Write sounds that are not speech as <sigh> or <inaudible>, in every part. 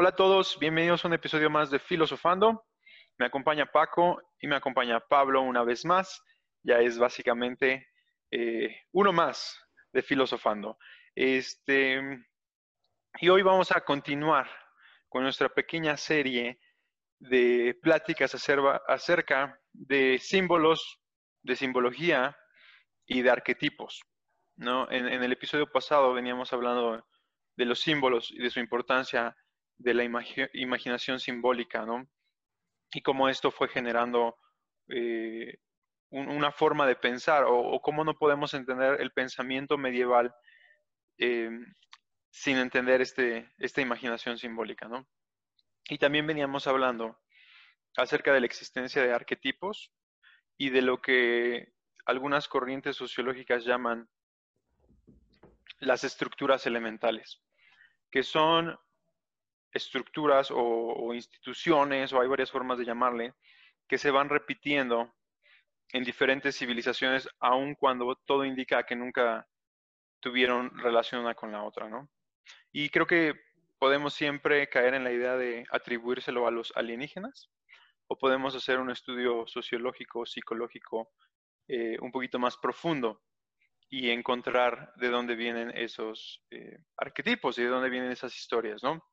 Hola a todos, bienvenidos a un episodio más de Filosofando. Me acompaña Paco y me acompaña Pablo una vez más. Ya es básicamente eh, uno más de Filosofando. Este, y hoy vamos a continuar con nuestra pequeña serie de pláticas acerca de símbolos, de simbología y de arquetipos. ¿no? En, en el episodio pasado veníamos hablando de los símbolos y de su importancia de la imaginación simbólica, ¿no? Y cómo esto fue generando eh, una forma de pensar o, cómo no podemos entender el pensamiento medieval eh, sin entender este, esta imaginación simbólica, ¿no? Y también veníamos hablando acerca de la existencia de arquetipos y de lo que algunas corrientes sociológicas llaman las estructuras elementales, que son estructuras o, instituciones, o hay varias formas de llamarle, que se van repitiendo en diferentes civilizaciones, aun cuando todo indica que nunca tuvieron relación una con la otra, ¿no? Y creo que podemos siempre caer en la idea de atribuírselo a los alienígenas, o podemos hacer un estudio sociológico, psicológico, eh, un poquito más profundo y encontrar de dónde vienen esos eh, arquetipos y de dónde vienen esas historias, ¿no?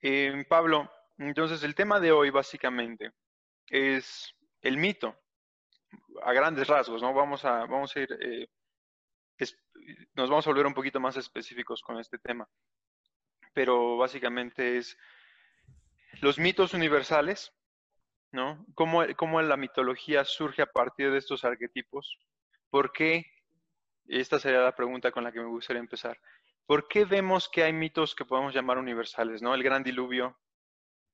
Eh, Pablo, entonces el tema de hoy básicamente es el mito, a grandes rasgos, ¿no? Vamos a, vamos a ir, eh, nos vamos a volver un poquito más específicos con este tema, pero básicamente es los mitos universales, ¿no? ¿Cómo, cómo la mitología surge a partir de estos arquetipos? ¿Por qué? Esta sería la pregunta con la que me gustaría empezar. ¿Por qué vemos que hay mitos que podemos llamar universales? ¿no? El gran diluvio,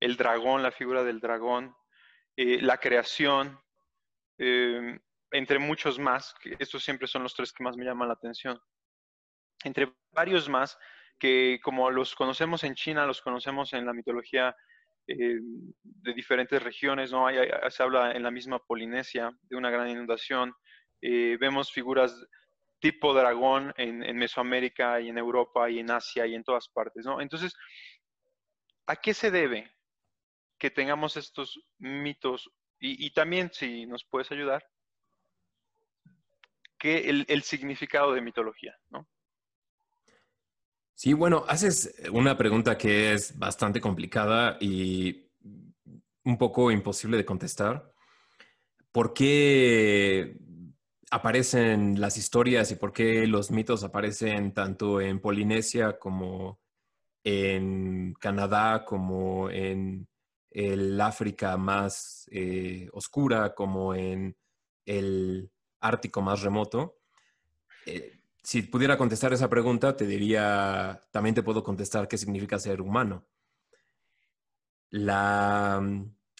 el dragón, la figura del dragón, eh, la creación, eh, entre muchos más, estos siempre son los tres que más me llaman la atención. Entre varios más que como los conocemos en China, los conocemos en la mitología eh, de diferentes regiones, ¿no? se habla en la misma Polinesia de una gran inundación, vemos figuras tipo dragón en, Mesoamérica y en Europa y en Asia y en todas partes, ¿no? Entonces, ¿a qué se debe que tengamos estos mitos? Y, también, si nos puedes ayudar, que el, significado de mitología, ¿no? Sí, bueno, haces una pregunta que es bastante complicada y un poco imposible de contestar. ¿Por qué aparecen las historias y por qué los mitos aparecen tanto en Polinesia como en Canadá, como en el África más eh, oscura, como en el Ártico más remoto. Eh, si pudiera contestar esa pregunta, te diría, también te puedo contestar qué significa ser humano. La,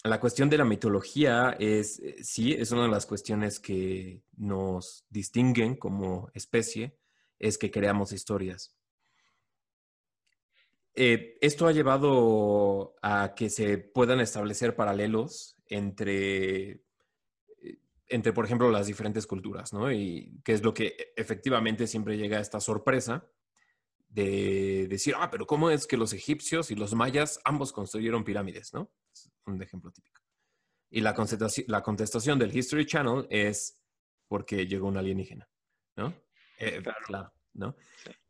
la cuestión de la mitología es, eh, sí, es una de las cuestiones que nos distinguen como especie, es que creamos historias. Eh, esto ha llevado a que se puedan establecer paralelos entre, eh, entre, por ejemplo, las diferentes culturas, ¿no? Y que es lo que efectivamente siempre llega a esta sorpresa de decir, ah, pero ¿cómo es que los egipcios y los mayas ambos construyeron pirámides, ¿no? Un ejemplo típico. Y la contestación, la contestación del History Channel es porque llegó un alienígena, ¿no? Eh, claro. ¿no?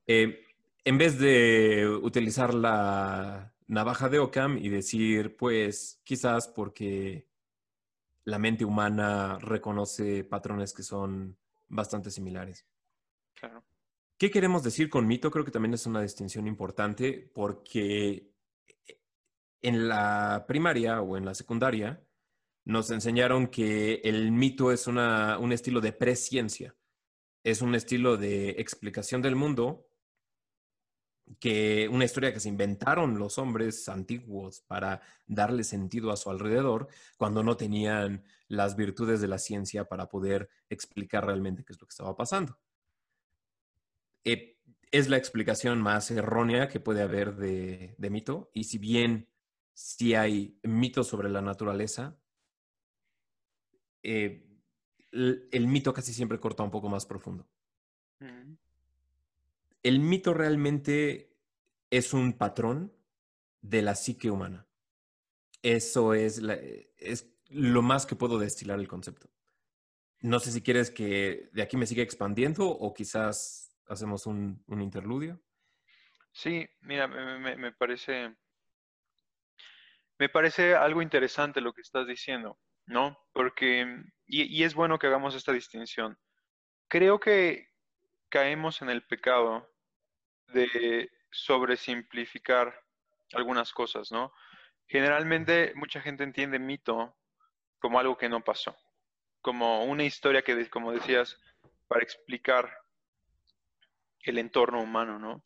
Eh, en vez de utilizar la navaja de Ockham y decir, pues quizás porque la mente humana reconoce patrones que son bastante similares. Claro. ¿Qué queremos decir con mito? Creo que también es una distinción importante porque en la primaria o en la secundaria nos enseñaron que el mito es un estilo de presciencia, es un estilo de explicación del mundo, que una historia que se inventaron los hombres antiguos para darle sentido a su alrededor cuando no tenían las virtudes de la ciencia para poder explicar realmente qué es lo que estaba pasando. Eh, es la explicación más errónea que puede haber de mito y si bien si hay mitos sobre la naturaleza, eh, el, mito casi siempre corta un poco más profundo. Mm. El mito realmente es un patrón de la psique humana. Eso es, es lo más que puedo destilar el concepto. No sé si quieres que de aquí me siga expandiendo o quizás hacemos un, interludio. Sí, mira, me, parece me parece algo interesante lo que estás diciendo, ¿no? Porque, y, es bueno que hagamos esta distinción. Creo que caemos en el pecado de sobresimplificar algunas cosas, ¿no? Generalmente mucha gente entiende mito como algo que no pasó, como una historia que, como decías, para explicar el entorno humano, ¿no?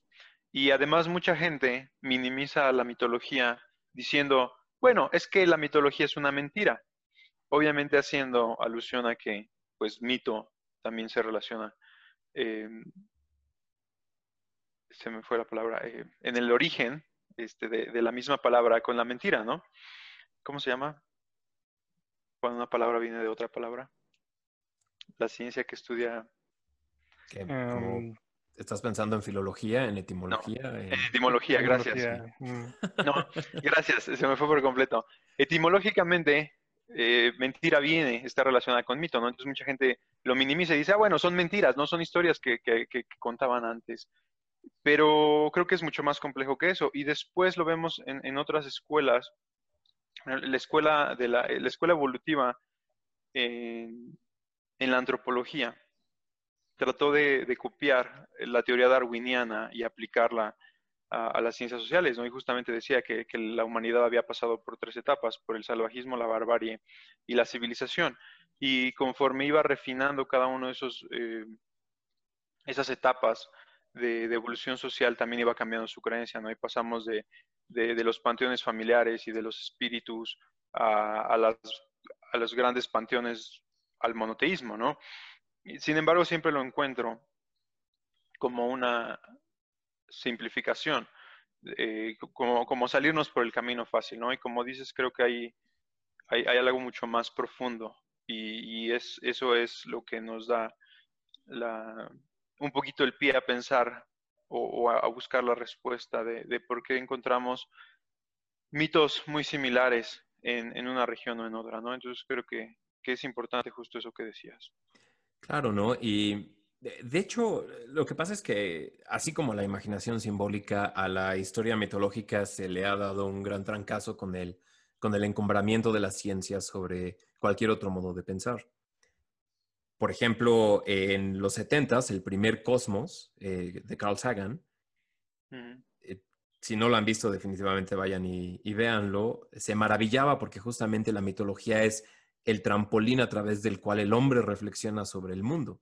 Y además mucha gente minimiza la mitología diciendo, bueno, es que la mitología es una mentira, obviamente haciendo alusión a que, pues, mito también se relaciona, eh, se me fue la palabra, eh, en el origen este, de, la misma palabra con la mentira, ¿no? ¿Cómo se llama? Cuando una palabra viene de otra palabra. La ciencia que estudia... Em, ¿Estás pensando en filología, en etimología? en... etimología, gracias. Mm. No, gracias, se me fue por completo. Etimológicamente, eh, mentira viene, está relacionada con mito, ¿no? Entonces mucha gente lo minimiza y dice, ah, bueno, son mentiras, no son historias que, que contaban antes pero creo que es mucho más complejo que eso. Y después lo vemos en, otras escuelas, la escuela, de la, escuela evolutiva en, la antropología trató de, copiar la teoría darwiniana y aplicarla a, las ciencias sociales, ¿no? Y justamente decía que, la humanidad había pasado por tres etapas, por el salvajismo, la barbarie y la civilización. Y conforme iba refinando cada uno de eh, esas etapas, de, evolución social también iba cambiando su creencia, ¿no? Y pasamos de, los panteones familiares y de los espíritus a, a los grandes panteones al monoteísmo, ¿no? Sin embargo, siempre lo encuentro como una simplificación, eh, como, como, salirnos por el camino fácil, ¿no? Y como dices, creo que hay, hay, algo mucho más profundo y, y es, eso es lo que nos da la, un poquito el pie a pensar o, a, buscar la respuesta de, por qué encontramos mitos muy similares en, una región o en otra, ¿no? Entonces creo que, es importante justo eso que decías. Claro, ¿no? Y de, hecho, lo que pasa es que así como la imaginación simbólica a la historia mitológica se le ha dado un gran trancazo con el, con el encumbramiento de las ciencias sobre cualquier otro modo de pensar. Por ejemplo, en los 70 el primer Cosmos eh, de Carl Sagan, eh, si no lo han visto, definitivamente vayan y, y, véanlo, se maravillaba porque justamente la mitología es el trampolín a través del cual el hombre reflexiona sobre el mundo.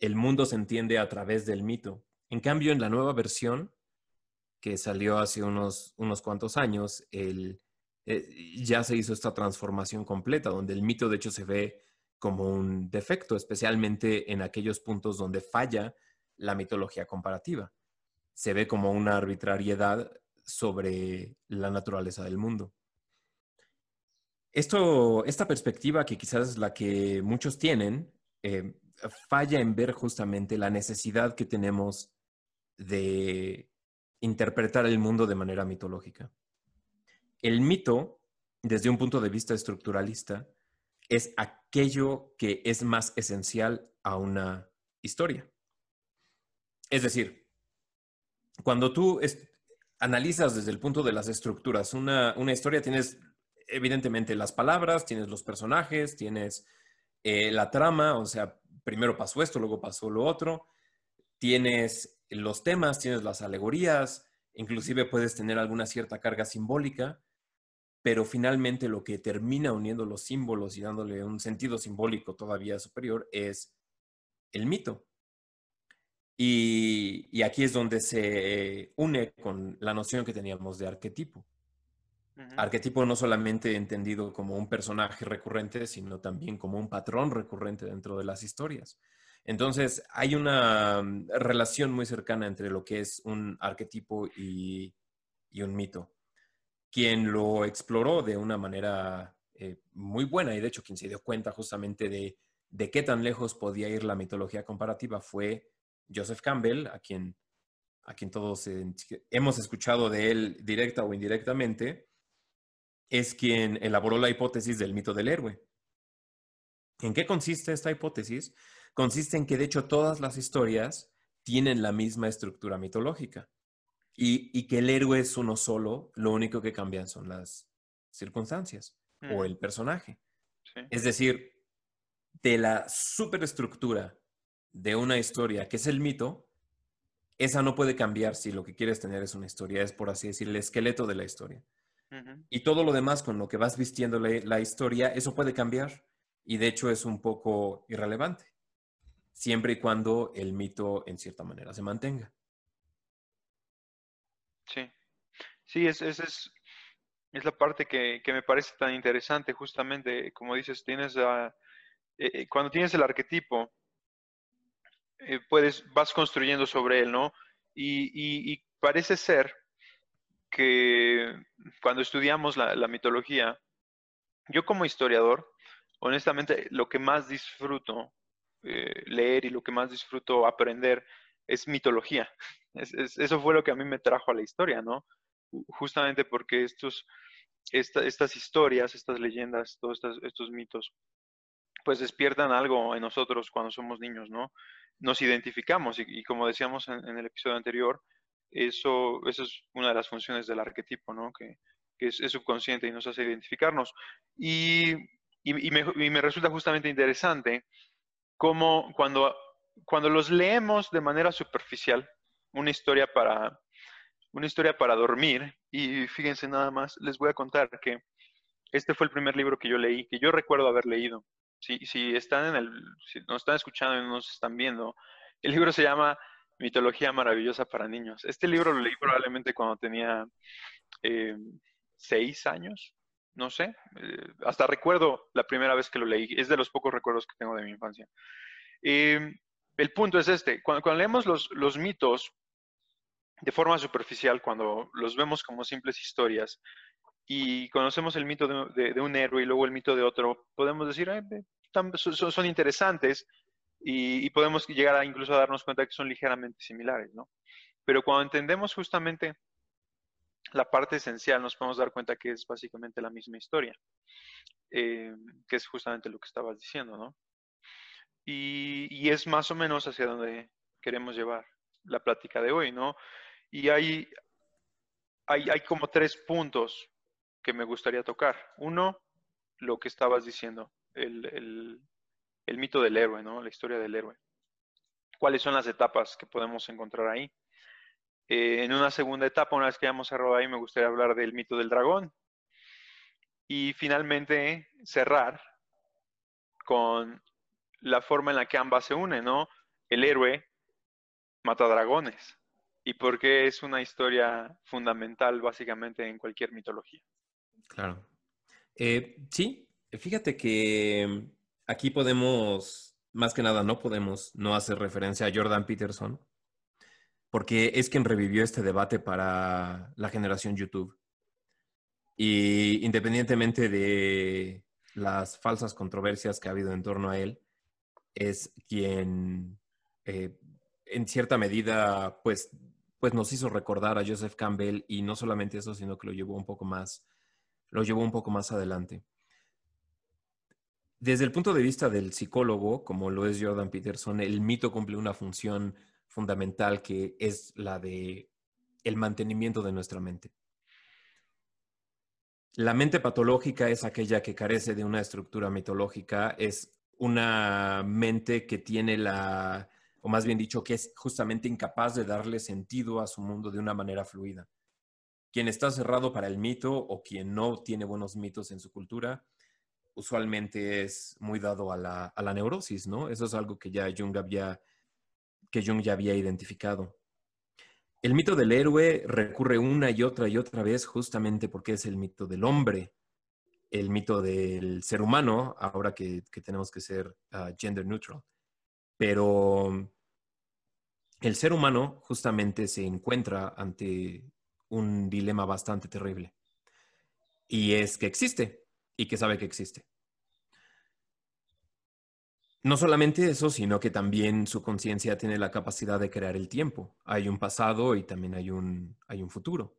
El mundo se entiende a través del mito. En cambio, en la nueva versión, que salió hace unos, unos cuantos años, el, eh, ya se hizo esta transformación completa, donde el mito de hecho se ve como un defecto, especialmente en aquellos puntos donde falla la mitología comparativa. Se ve como una arbitrariedad sobre la naturaleza del mundo. Esto, esta perspectiva, que quizás es la que muchos tienen, eh, falla en ver justamente la necesidad que tenemos de interpretar el mundo de manera mitológica. El mito, desde un punto de vista estructuralista, es aquello que es más esencial a una historia. Es decir, cuando tú analizas desde el punto de las estructuras una, historia, tienes evidentemente las palabras, tienes los personajes, tienes eh, la trama, o sea, primero pasó esto, luego pasó lo otro, tienes los temas, tienes las alegorías, inclusive puedes tener alguna cierta carga simbólica, pero finalmente lo que termina uniendo los símbolos y dándole un sentido simbólico todavía superior es el mito. Y, aquí es donde se une con la noción que teníamos de arquetipo. Arquetipo no solamente entendido como un personaje recurrente, sino también como un patrón recurrente dentro de las historias. Entonces, hay una mm, relación muy cercana entre lo que es un arquetipo y un mito quien lo exploró de una manera eh, muy buena y de hecho quien se dio cuenta justamente de, de, qué tan lejos podía ir la mitología comparativa fue Joseph Campbell, a quien a quien todos hemos escuchado de él directa o indirectamente, es quien elaboró la hipótesis del mito del héroe. ¿En qué consiste esta hipótesis? Consiste en que de hecho todas las historias tienen la misma estructura mitológica y, que el héroe es uno solo, lo único que cambian son las circunstancias o mm. el personaje. Es decir, de la superestructura de una historia que es el mito, esa no puede cambiar si lo que quieres tener es una historia, es por así decir, el esqueleto de la historia. Y todo lo demás con lo que vas vistiendo la, historia, eso puede cambiar y de hecho es un poco irrelevante, siempre y cuando el mito en cierta manera se mantenga. Sí, sí, es, es, es, es la parte que, que, me parece tan interesante, justamente, como dices, tienes eh, eh, cuando tienes el arquetipo, eh, puedes, vas construyendo sobre él, ¿no? Y, parece ser que cuando estudiamos la, mitología, yo como historiador, honestamente, lo que más disfruto eh, leer y lo que más disfruto aprender es mitología. eso fue lo que a mí me trajo a la historia, ¿no? Justamente porque estos, estas historias, estas leyendas, todos estos, estos mitos, pues despiertan algo en nosotros cuando somos niños, ¿no? nos identificamos y, como decíamos en, el episodio anterior, eso, eso es una de las funciones del arquetipo, ¿no? Que, es, subconsciente y nos hace identificarnos. Y, me, resulta justamente interesante cómo cuando, cuando los leemos de manera superficial, una historia para, una historia para dormir, y fíjense nada más, les voy a contar que este fue el primer libro que yo leí, que yo recuerdo haber leído. Si, están en el, si nos están escuchando y nos están viendo, el libro se llama Mitología Maravillosa para Niños. Este libro lo leí probablemente cuando tenía eh, seis años, no sé. Eh, hasta recuerdo la primera vez que lo leí. Es de los pocos recuerdos que tengo de mi infancia. Eh, el punto es este. Cuando, leemos los, los mitos de forma superficial, cuando los vemos como simples historias, y conocemos el mito de, un héroe y luego el mito de otro, podemos decir, son, interesantes y, podemos llegar a incluso a darnos cuenta que son ligeramente similares, ¿no? Pero cuando entendemos justamente la parte esencial, nos podemos dar cuenta que es básicamente la misma historia, eh, que es justamente lo que estabas diciendo, ¿no? Y, es más o menos hacia donde queremos llevar la plática de hoy, ¿no? Y hay, hay, hay como tres puntos que me gustaría tocar. Uno, lo que estabas diciendo, el, mito del héroe, ¿no? La historia del héroe. ¿Cuáles son las etapas que podemos encontrar ahí? Eh, en una segunda etapa, una vez que hayamos cerrado ahí, me gustaría hablar del mito del dragón. Y finalmente cerrar con la forma en la que ambas se unen, ¿no? El héroe mata dragones. Y por qué es una historia fundamental básicamente en cualquier mitología. Claro. Eh, sí, fíjate que aquí podemos, más que nada, no podemos no hacer referencia a Jordan Peterson, porque es quien revivió este debate para la generación YouTube. Y independientemente de las falsas controversias que ha habido en torno a él, es quien eh, en cierta medida pues, pues nos hizo recordar a Joseph Campbell y no solamente eso, sino que lo llevó un poco más lo llevó un poco más adelante. Desde el punto de vista del psicólogo, como lo es Jordan Peterson, el mito cumple una función fundamental que es la de el mantenimiento de nuestra mente. La mente patológica es aquella que carece de una estructura mitológica, es una mente que tiene la, o más bien dicho, que es justamente incapaz de darle sentido a su mundo de una manera fluida quien está cerrado para el mito o quien no tiene buenos mitos en su cultura, usualmente es muy dado a la, neurosis, ¿no? Eso es algo que ya Jung había, que Jung ya había identificado. El mito del héroe recurre una y otra y otra vez justamente porque es el mito del hombre, el mito del ser humano, ahora que, tenemos que ser ah, gender neutral. Pero el ser humano justamente se encuentra ante un dilema bastante terrible. Y es que existe y que sabe que existe. no solamente eso, sino que también su conciencia tiene la capacidad de crear el tiempo. Hay un pasado y también hay un, hay un futuro.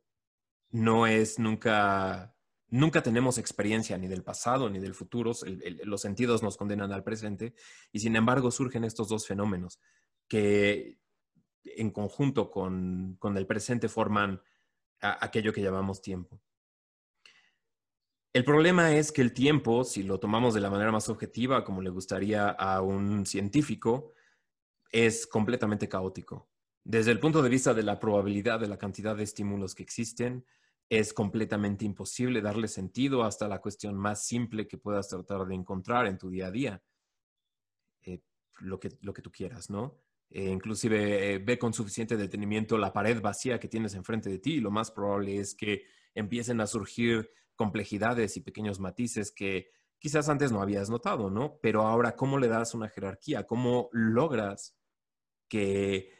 No es nunca, nunca tenemos experiencia ni del pasado ni del futuro. los sentidos nos condenan al presente y sin embargo surgen estos dos fenómenos que en conjunto con, el presente forman aquello que llamamos tiempo. El problema es que el tiempo, si lo tomamos de la manera más objetiva, como le gustaría a un científico, es completamente caótico. Desde el punto de vista de la probabilidad de la cantidad de estímulos que existen, es completamente imposible darle sentido hasta la cuestión más simple que puedas tratar de encontrar en tu día a día. Eh, lo, que, lo que tú quieras, ¿no? Eh, inclusive eh, ve con suficiente detenimiento la pared vacía que tienes enfrente de ti y lo más probable es que empiecen a surgir complejidades y pequeños matices que quizás antes no habías notado, ¿no? Pero ahora, ¿cómo le das una jerarquía? ¿Cómo logras que,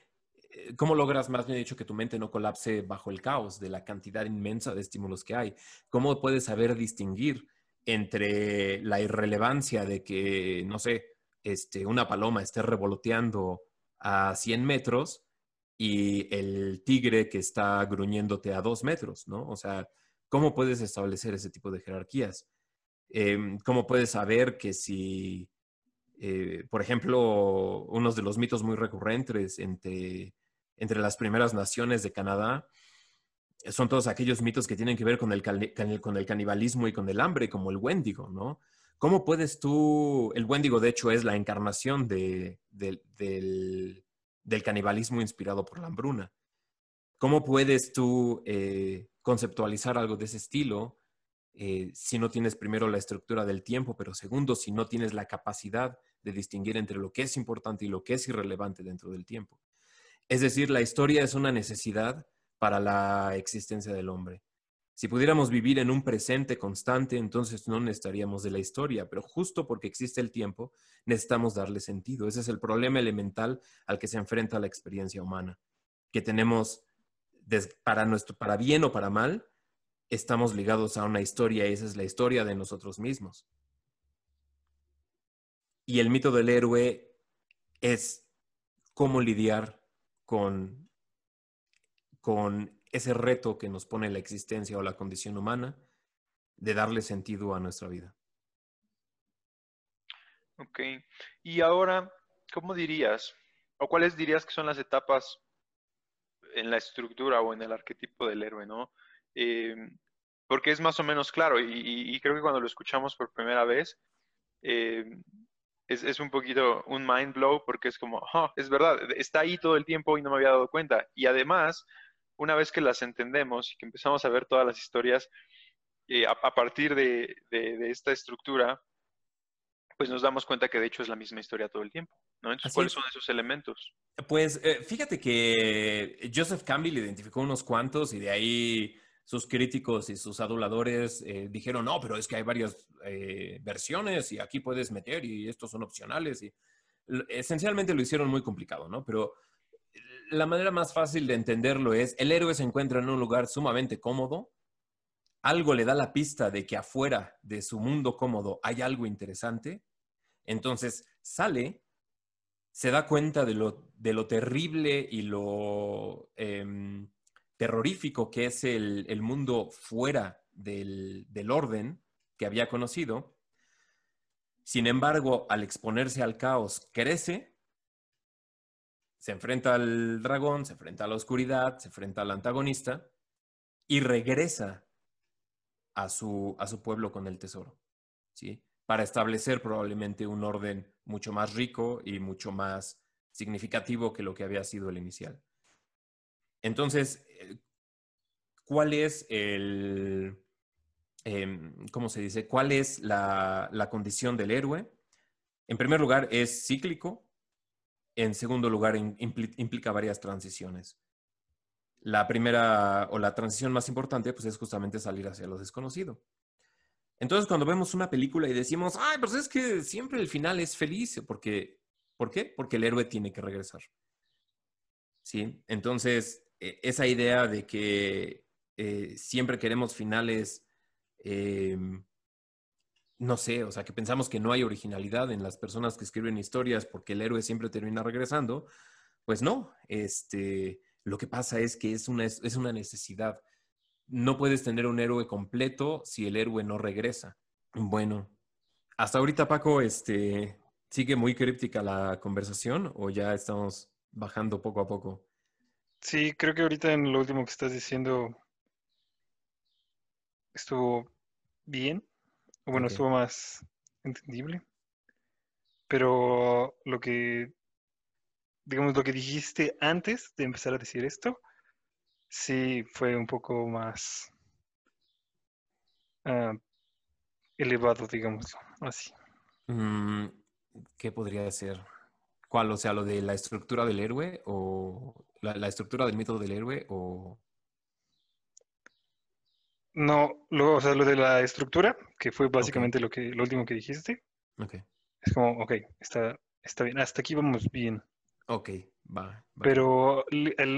eh, cómo logras, más bien dicho, que tu mente no colapse bajo el caos de la cantidad inmensa de estímulos que hay? ¿Cómo puedes saber distinguir entre la irrelevancia de que, no sé, este, una paloma esté revoloteando a 100 metros y el tigre que está gruñéndote a 2 metros, ¿no? O sea, ¿cómo puedes establecer ese tipo de jerarquías? Em, ¿Cómo puedes saber que si, eh, por ejemplo, uno de los mitos muy recurrentes entre, entre las primeras naciones de Canadá son todos aquellos mitos que tienen que ver con el, con el canibalismo y con el hambre, como el Wendigo, ¿no? ¿Cómo puedes tú, el Wendigo de hecho es la encarnación del, canibalismo inspirado por la hambruna? ¿Cómo puedes tú eh, conceptualizar algo de ese estilo eh, si no tienes primero la estructura del tiempo, pero segundo, si no tienes la capacidad de distinguir entre lo que es importante y lo que es irrelevante dentro del tiempo? Es decir, la historia es una necesidad para la existencia del hombre. Si pudiéramos vivir en un presente constante, entonces no necesitaríamos de la historia, pero justo porque existe el tiempo, necesitamos darle sentido. Ese es el problema elemental al que se enfrenta la experiencia humana, que tenemos, para, nuestro, para bien o para mal, estamos ligados a una historia y esa es la historia de nosotros mismos. Y el mito del héroe es cómo lidiar con, con ese reto que nos pone la existencia o la condición humana de darle sentido a nuestra vida. Ok. Y ahora, ¿cómo dirías? ¿O cuáles dirías que son las etapas en la estructura o en el arquetipo del héroe, no? Eh, porque es más o menos claro y, creo que cuando lo escuchamos por primera vez eh, es, un poquito un mind blow porque es como, oh, es verdad, está ahí todo el tiempo y no me había dado cuenta. Y además, una vez que las entendemos y que empezamos a ver todas las historias eh, a, partir de, esta estructura, pues nos damos cuenta que de hecho es la misma historia todo el tiempo. ¿no? Entonces, ¿cuáles son esos elementos? Pues eh, fíjate que Joseph Campbell identificó unos cuantos y de ahí sus críticos y sus aduladores eh, dijeron, no, pero es que hay varias versiones y aquí puedes meter y estos son opcionales. Y esencialmente lo hicieron muy complicado, ¿no? Pero la manera más fácil de entenderlo es, el héroe se encuentra en un lugar sumamente cómodo, algo le da la pista de que afuera de su mundo cómodo hay algo interesante, entonces sale, se da cuenta de lo, de lo terrible y lo em, terrorífico que es el, mundo fuera del, del orden que había conocido. Sin embargo, al exponerse al caos, crece se enfrenta al dragón, se enfrenta a la oscuridad, se enfrenta al antagonista y regresa a su, a su pueblo con el tesoro, ¿sí? Para establecer probablemente un orden mucho más rico y mucho más significativo que lo que había sido el inicial. Entonces, eh, ¿cuál es el, em, ¿cómo se dice? ¿Cuál es la, la condición del héroe? En primer lugar, es cíclico, en segundo lugar, implica varias transiciones. La primera o la transición más importante pues es justamente salir hacia lo desconocido. Entonces, cuando vemos una película y decimos, ay, pues es que siempre el final es feliz, porque, ¿por qué? Porque el héroe tiene que regresar. ¿Sí? Entonces, e, esa idea de que eh, siempre queremos finales em, no sé, o sea, que pensamos que no hay originalidad en las personas que escriben historias porque el héroe siempre termina regresando, pues no, este, lo que pasa es que es una, es una necesidad. No puedes tener un héroe completo si el héroe no regresa. Bueno, hasta ahorita, Paco, este, ¿sigue muy críptica la conversación o ya estamos bajando poco a poco? Sí, creo que ahorita en lo último que estás diciendo estuvo bien. Bueno, estuvo más entendible. Pero lo que, digamos, lo que dijiste antes de empezar a decir esto, sí fue un poco más ah, elevado, digamos, así. Mm, ¿Qué podría ser? ¿Cuál? O sea, lo de la estructura del héroe o la, estructura del mito del héroe o... No, lo, o sea, lo de la estructura, que fue básicamente lo que lo último que dijiste. Ok. Es como, ok, está, está bien, hasta aquí vamos bien. Ok, va. Pero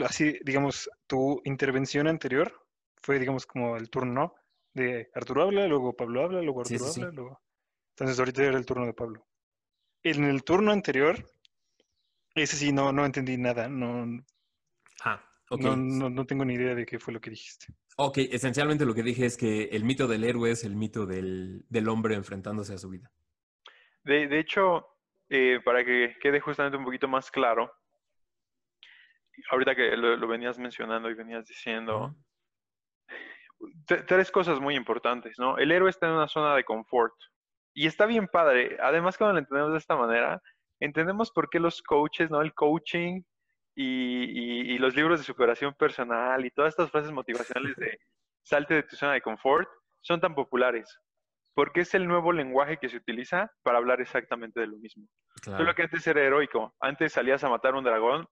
así, digamos, tu intervención anterior fue, digamos, como el turno, De Arturo habla, luego Pablo habla, luego Arturo habla, luego... Entonces ahorita era el turno de Pablo. En el turno anterior, ese sí, no, no entendí nada. No, ah, no, no, no tengo ni idea de qué fue lo que dijiste. Ok, esencialmente lo que dije es que el mito del héroe es el mito del, hombre enfrentándose a su vida. De, hecho, eh, para que quede justamente un poquito más claro, ahorita que lo, venías mencionando y venías diciendo, tres cosas muy importantes, ¿no? El héroe está en una zona de confort y está bien padre. Además, cuando lo entendemos de esta manera, entendemos por qué los coaches, ¿no? El coaching y, los libros de superación personal y todas estas frases motivacionales de <laughs> salte de tu zona de confort son tan populares. Porque es el nuevo lenguaje que se utiliza para hablar exactamente de lo mismo. Tú lo que antes era heroico. Antes salías a matar un dragón,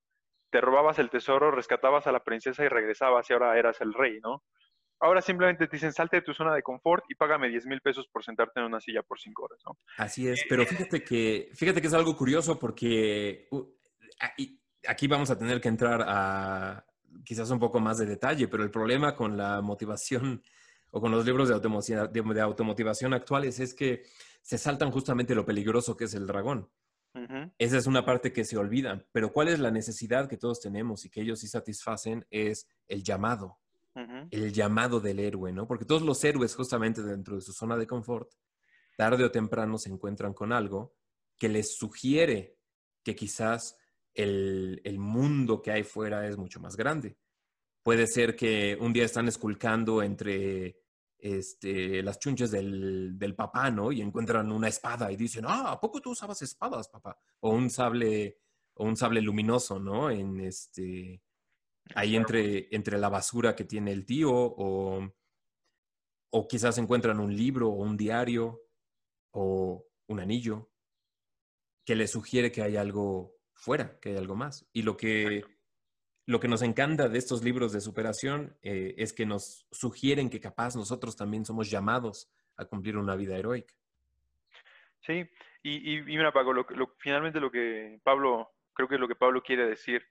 te robabas el tesoro, rescatabas a la princesa y regresabas y ahora eras el rey, ¿no? Ahora simplemente te dicen salte de tu zona de confort y págame 10 mil pesos por sentarte en una silla por 5 horas, ¿no? Así es, pero fíjate que, fíjate que es algo curioso porque aquí vamos a tener que entrar a quizás un poco más de detalle, pero el problema con la motivación o con los libros de, automotivación, actuales es que se saltan justamente lo peligroso que es el dragón. Esa es una parte que se olvida, pero ¿cuál es la necesidad que todos tenemos y que ellos sí satisfacen? Es el llamado, el llamado del héroe, ¿no? Porque todos los héroes justamente dentro de su zona de confort, tarde o temprano se encuentran con algo que les sugiere que quizás el, mundo que hay fuera es mucho más grande. Puede ser que un día están esculcando entre este, las chunches del, papá, ¿no? Y encuentran una espada y dicen, ah, ¿a poco tú usabas espadas, papá? O un sable, o un sable luminoso, ¿no? En este, ahí entre, entre la basura que tiene el tío, o, o quizás encuentran un libro o un diario o un anillo que les sugiere que hay algo fuera, que hay algo más. Y lo que, lo que nos encanta de estos libros de superación eh, es que nos sugieren que capaz nosotros también somos llamados a cumplir una vida heroica. Sí, y, mira, Paco, lo, finalmente lo que Pablo, creo que lo que Pablo quiere decir,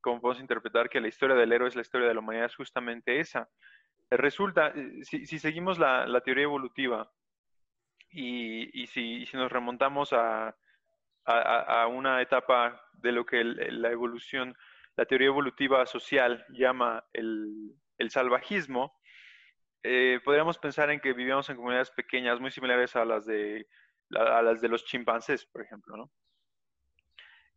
como podemos interpretar que la historia del héroe es la historia de la humanidad, es justamente esa. Resulta, eh, si, seguimos la, teoría evolutiva y, si, si, nos remontamos a, a, una etapa de lo que la evolución, la teoría evolutiva social llama el, salvajismo, eh, podríamos pensar en que vivíamos en comunidades pequeñas muy similares a las de, los chimpancés, por ejemplo, ¿no?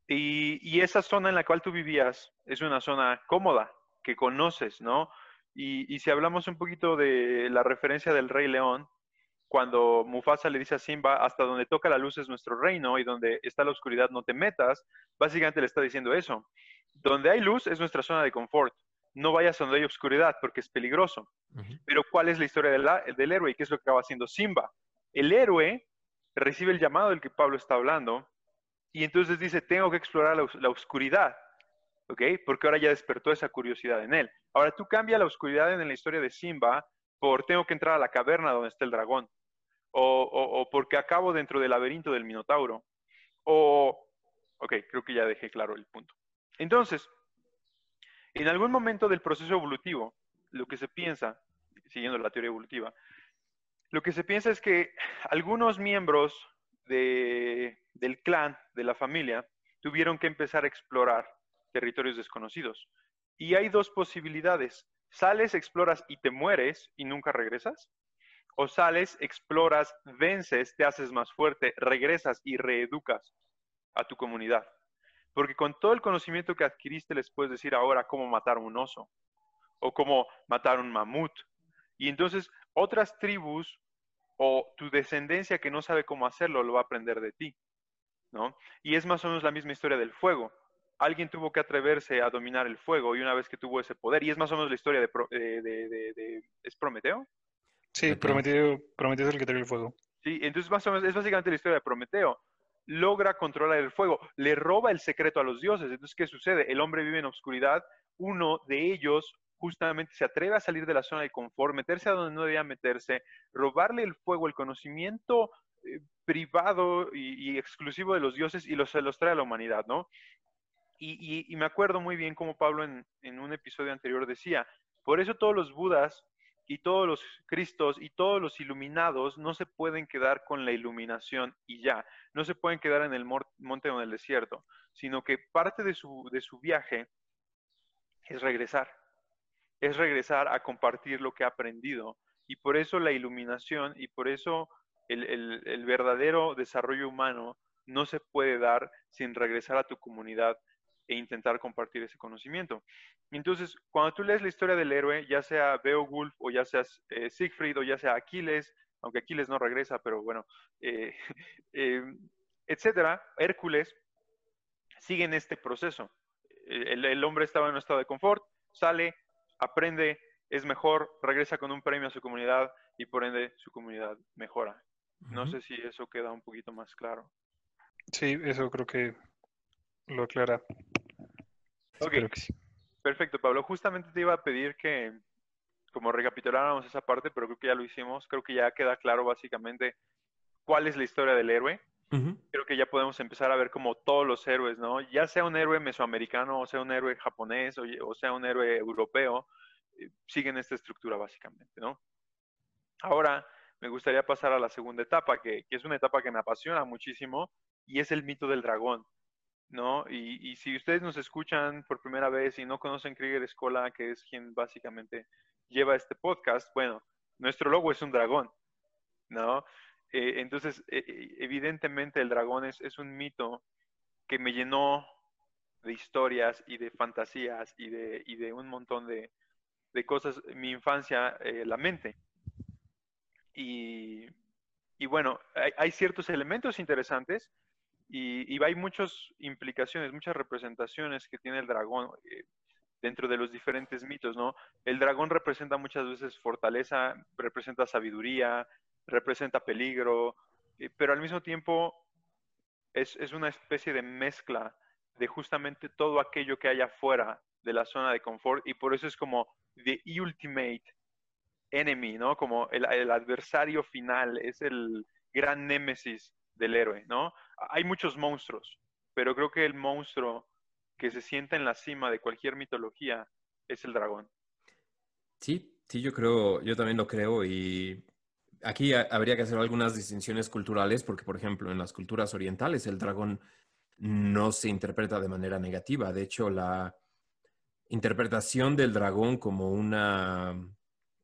Y, y, esa zona en la cual tú vivías es una zona cómoda, que conoces, ¿no? Y, y si hablamos un poquito de la referencia del Rey León, cuando Mufasa le dice a Simba, hasta donde toca la luz es nuestro reino y donde está la oscuridad no te metas, básicamente le está diciendo eso. Donde hay luz es nuestra zona de confort. No vayas donde hay oscuridad porque es peligroso. Pero ¿cuál es la historia del héroe y qué es lo que acaba haciendo Simba? El héroe recibe el llamado del que Pablo está hablando y entonces dice, tengo que explorar la, la oscuridad. ¿ok? Porque ahora ya despertó esa curiosidad en él. Ahora tú cambia la oscuridad en la historia de Simba por tengo que entrar a la caverna donde está el dragón, o, porque acabo dentro del laberinto del Minotauro, o, ok, creo que ya dejé claro el punto. Entonces, en algún momento del proceso evolutivo, lo que se piensa, siguiendo la teoría evolutiva, lo que se piensa es que algunos miembros del clan, de la familia, tuvieron que empezar a explorar territorios desconocidos. Y hay dos posibilidades. Sales, exploras y te mueres y nunca regresas. O sales, exploras, vences, te haces más fuerte, regresas y reeducas a tu comunidad. Porque con todo el conocimiento que adquiriste les puedes decir ahora cómo matar un oso o cómo matar un mamut. Y entonces otras tribus o tu descendencia que no sabe cómo hacerlo lo va a aprender de ti. ¿no? Y es más o menos la misma historia del fuego. Alguien tuvo que atreverse a dominar el fuego y una vez que tuvo ese poder, y es más o menos la historia de, de, ¿es Prometeo? Sí, Prometeo, Prometeo es el que trae el fuego. Sí, entonces más o menos es básicamente la historia de Prometeo. Logra controlar el fuego, le roba el secreto a los dioses. Entonces, ¿qué sucede? El hombre vive en oscuridad, uno de ellos justamente se atreve a salir de la zona de confort, meterse a donde no debía meterse, robarle el fuego, el conocimiento eh, privado y, exclusivo de los dioses y los, se los trae a la humanidad, ¿no? Y, me acuerdo muy bien como Pablo en, un episodio anterior decía, por eso todos los budas y todos los cristos y todos los iluminados no se pueden quedar con la iluminación y ya, no se pueden quedar en el monte o en el desierto, sino que parte de su, de su viaje es regresar, es regresar a compartir lo que ha aprendido. Y por eso la iluminación y por eso el, verdadero desarrollo humano no se puede dar sin regresar a tu comunidad e intentar compartir ese conocimiento. Entonces, cuando tú lees la historia del héroe, ya sea Beowulf o ya sea eh, Siegfried o ya sea Aquiles, aunque Aquiles no regresa, pero bueno, eh, <laughs> eh, etcétera, Hércules, siguen este proceso. El, el, hombre estaba en un estado de confort, sale, aprende, es mejor, regresa con un premio a su comunidad y por ende su comunidad mejora. No sé si eso queda un poquito más claro. Sí, eso creo que lo aclara. Ok, perfecto, Pablo. Justamente te iba a pedir que como recapituláramos esa parte, pero creo que ya lo hicimos. Creo que ya queda claro básicamente cuál es la historia del héroe. Creo que ya podemos empezar a ver como todos los héroes, ¿no? Ya sea un héroe mesoamericano, o sea un héroe japonés, o, sea un héroe europeo, eh, siguen esta estructura básicamente, ¿no? Ahora, me gustaría pasar a la segunda etapa, que, es una etapa que me apasiona muchísimo, y es el mito del dragón, ¿no? Y, si ustedes nos escuchan por primera vez y no conocen Krieger Escola, que es quien básicamente lleva este podcast, bueno, nuestro logo es un dragón, ¿no? Eh, entonces, e, e, evidentemente el dragón es, un mito que me llenó de historias y de fantasías y de, de un montón de, cosas en mi infancia, eh, la mente. Y, bueno, hay, ciertos elementos interesantes y, hay muchas implicaciones, muchas representaciones que tiene el dragón eh, dentro de los diferentes mitos, ¿no? El dragón representa muchas veces fortaleza, representa sabiduría, representa peligro, eh, pero al mismo tiempo es, es, una especie de mezcla de justamente todo aquello que hay afuera de la zona de confort y por eso es como the ultimate enemy, ¿no? Como el, adversario final, es el gran némesis del héroe, ¿no? Hay muchos monstruos, pero creo que el monstruo que se sienta en la cima de cualquier mitología es el dragón. Sí, sí, yo creo, yo también lo creo y aquí habría que hacer algunas distinciones culturales porque, por ejemplo, en las culturas orientales el dragón no se interpreta de manera negativa. De hecho, la interpretación del dragón como una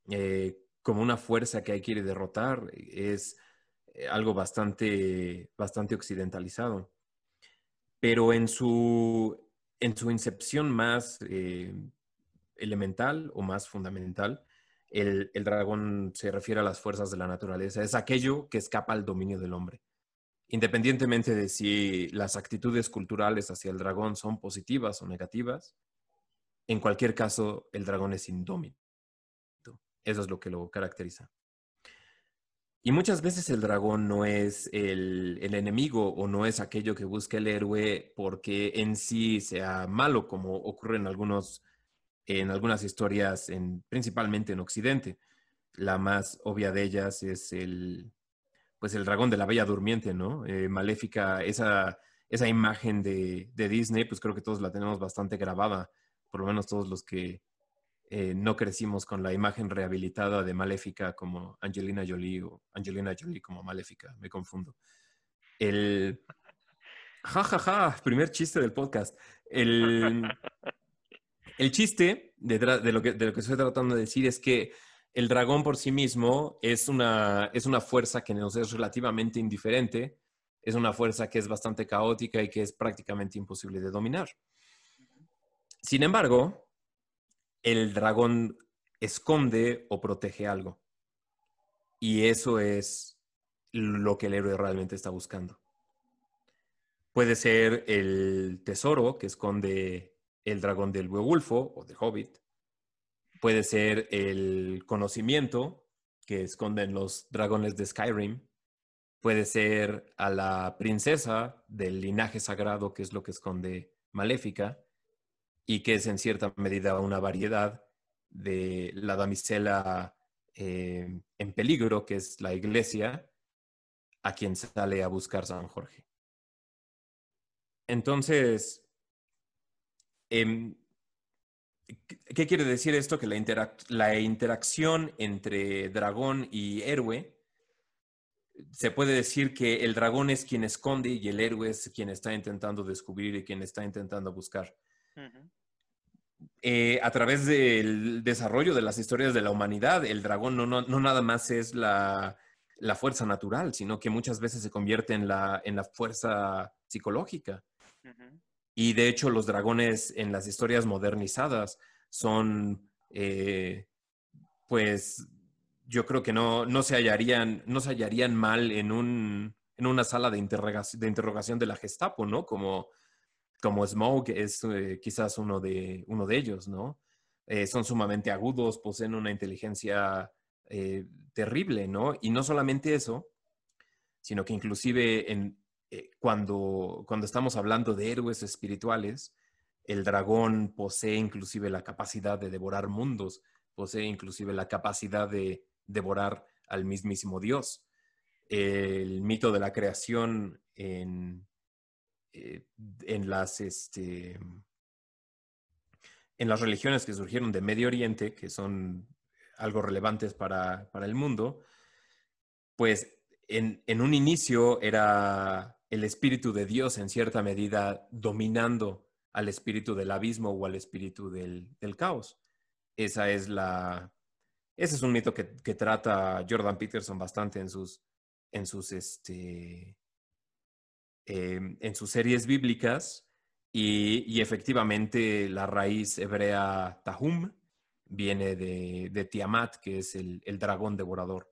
eh, como una fuerza que hay que derrotar, es algo bastante, bastante occidentalizado. Pero en su, en su incepción más eh, elemental o más fundamental, el, el, dragón se refiere a las fuerzas de la naturaleza, es aquello que escapa al dominio del hombre. Independientemente de si las actitudes culturales hacia el dragón son positivas o negativas, en cualquier caso, el dragón es indómito. Eso es lo que lo caracteriza. Y muchas veces el dragón no es el, enemigo o no es aquello que busca el héroe porque en sí sea malo, como ocurre en, algunos, en algunas historias, en, principalmente en Occidente. La más obvia de ellas es el, pues el dragón de la Bella Durmiente, ¿no? Eh, Maléfica, esa, esa imagen de, de, Disney, pues creo que todos la tenemos bastante grabada, por lo menos todos los que eh, no crecimos con la imagen rehabilitada de Maléfica como Angelina Jolie o Angelina Jolie como Maléfica, me confundo. El... Ja, ja, ja, primer chiste del podcast. El, el chiste de, de, lo que, de lo que estoy tratando de decir es que el dragón por sí mismo es una, es una fuerza que nos es relativamente indiferente, es una fuerza que es bastante caótica y que es prácticamente imposible de dominar. Sin embargo, el dragón esconde o protege algo. Y eso es lo que el héroe realmente está buscando. Puede ser el tesoro que esconde el dragón del Beowulfo o del Hobbit. Puede ser el conocimiento que esconden los dragones de Skyrim. Puede ser a la princesa del linaje sagrado, que es lo que esconde Maléfica y que es en cierta medida una variedad de la damisela eh, en peligro, que es la iglesia, a quien sale a buscar San Jorge. Entonces, em, ¿qué quiere decir esto? Que la, la interacción entre dragón y héroe, se puede decir que el dragón es quien esconde y el héroe es quien está intentando descubrir y quien está intentando buscar. Eh, a través del desarrollo de las historias de la humanidad, el dragón no, no, nada más es la, la, fuerza natural, sino que muchas veces se convierte en la, en la fuerza psicológica. Y de hecho los dragones en las historias modernizadas son, eh, pues, yo creo que no, no, se hallarían, no se hallarían mal en, un, en una sala de, de interrogación de la Gestapo, ¿no? Como como Smoke es eh, quizás uno de, uno de ellos, ¿no? Eh, son sumamente agudos, poseen una inteligencia eh, terrible, ¿no? Y no solamente eso, sino que inclusive en, cuando, cuando estamos hablando de héroes espirituales, el dragón posee inclusive la capacidad de devorar mundos, posee inclusive la capacidad de devorar al mismísimo Dios. El mito de la creación en, eh, en, las, este, en las religiones que surgieron de Medio Oriente, que son algo relevantes para, el mundo, pues en, un inicio era el espíritu de Dios en cierta medida dominando al espíritu del abismo o al espíritu del, caos. Esa es la, ese es un mito que, que, trata Jordan Peterson bastante en sus, en sus, este, Em, en sus series bíblicas y, efectivamente la raíz hebrea Tahum viene de, Tiamat, que es el, dragón devorador.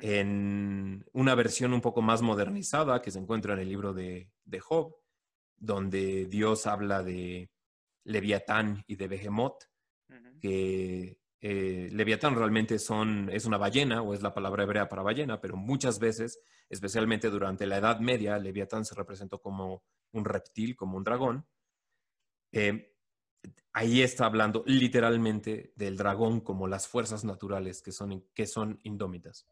En una versión un poco más modernizada que se encuentra en el libro de, Job, donde Dios habla de Leviatán y de Behemoth, que eh, Leviatán realmente son, es una ballena o es la palabra hebrea para ballena, pero muchas veces, especialmente durante la Edad Media, Leviatán se representó como un reptil, como un dragón. Eh, ahí está hablando literalmente del dragón como las fuerzas naturales que son, que son indómitas.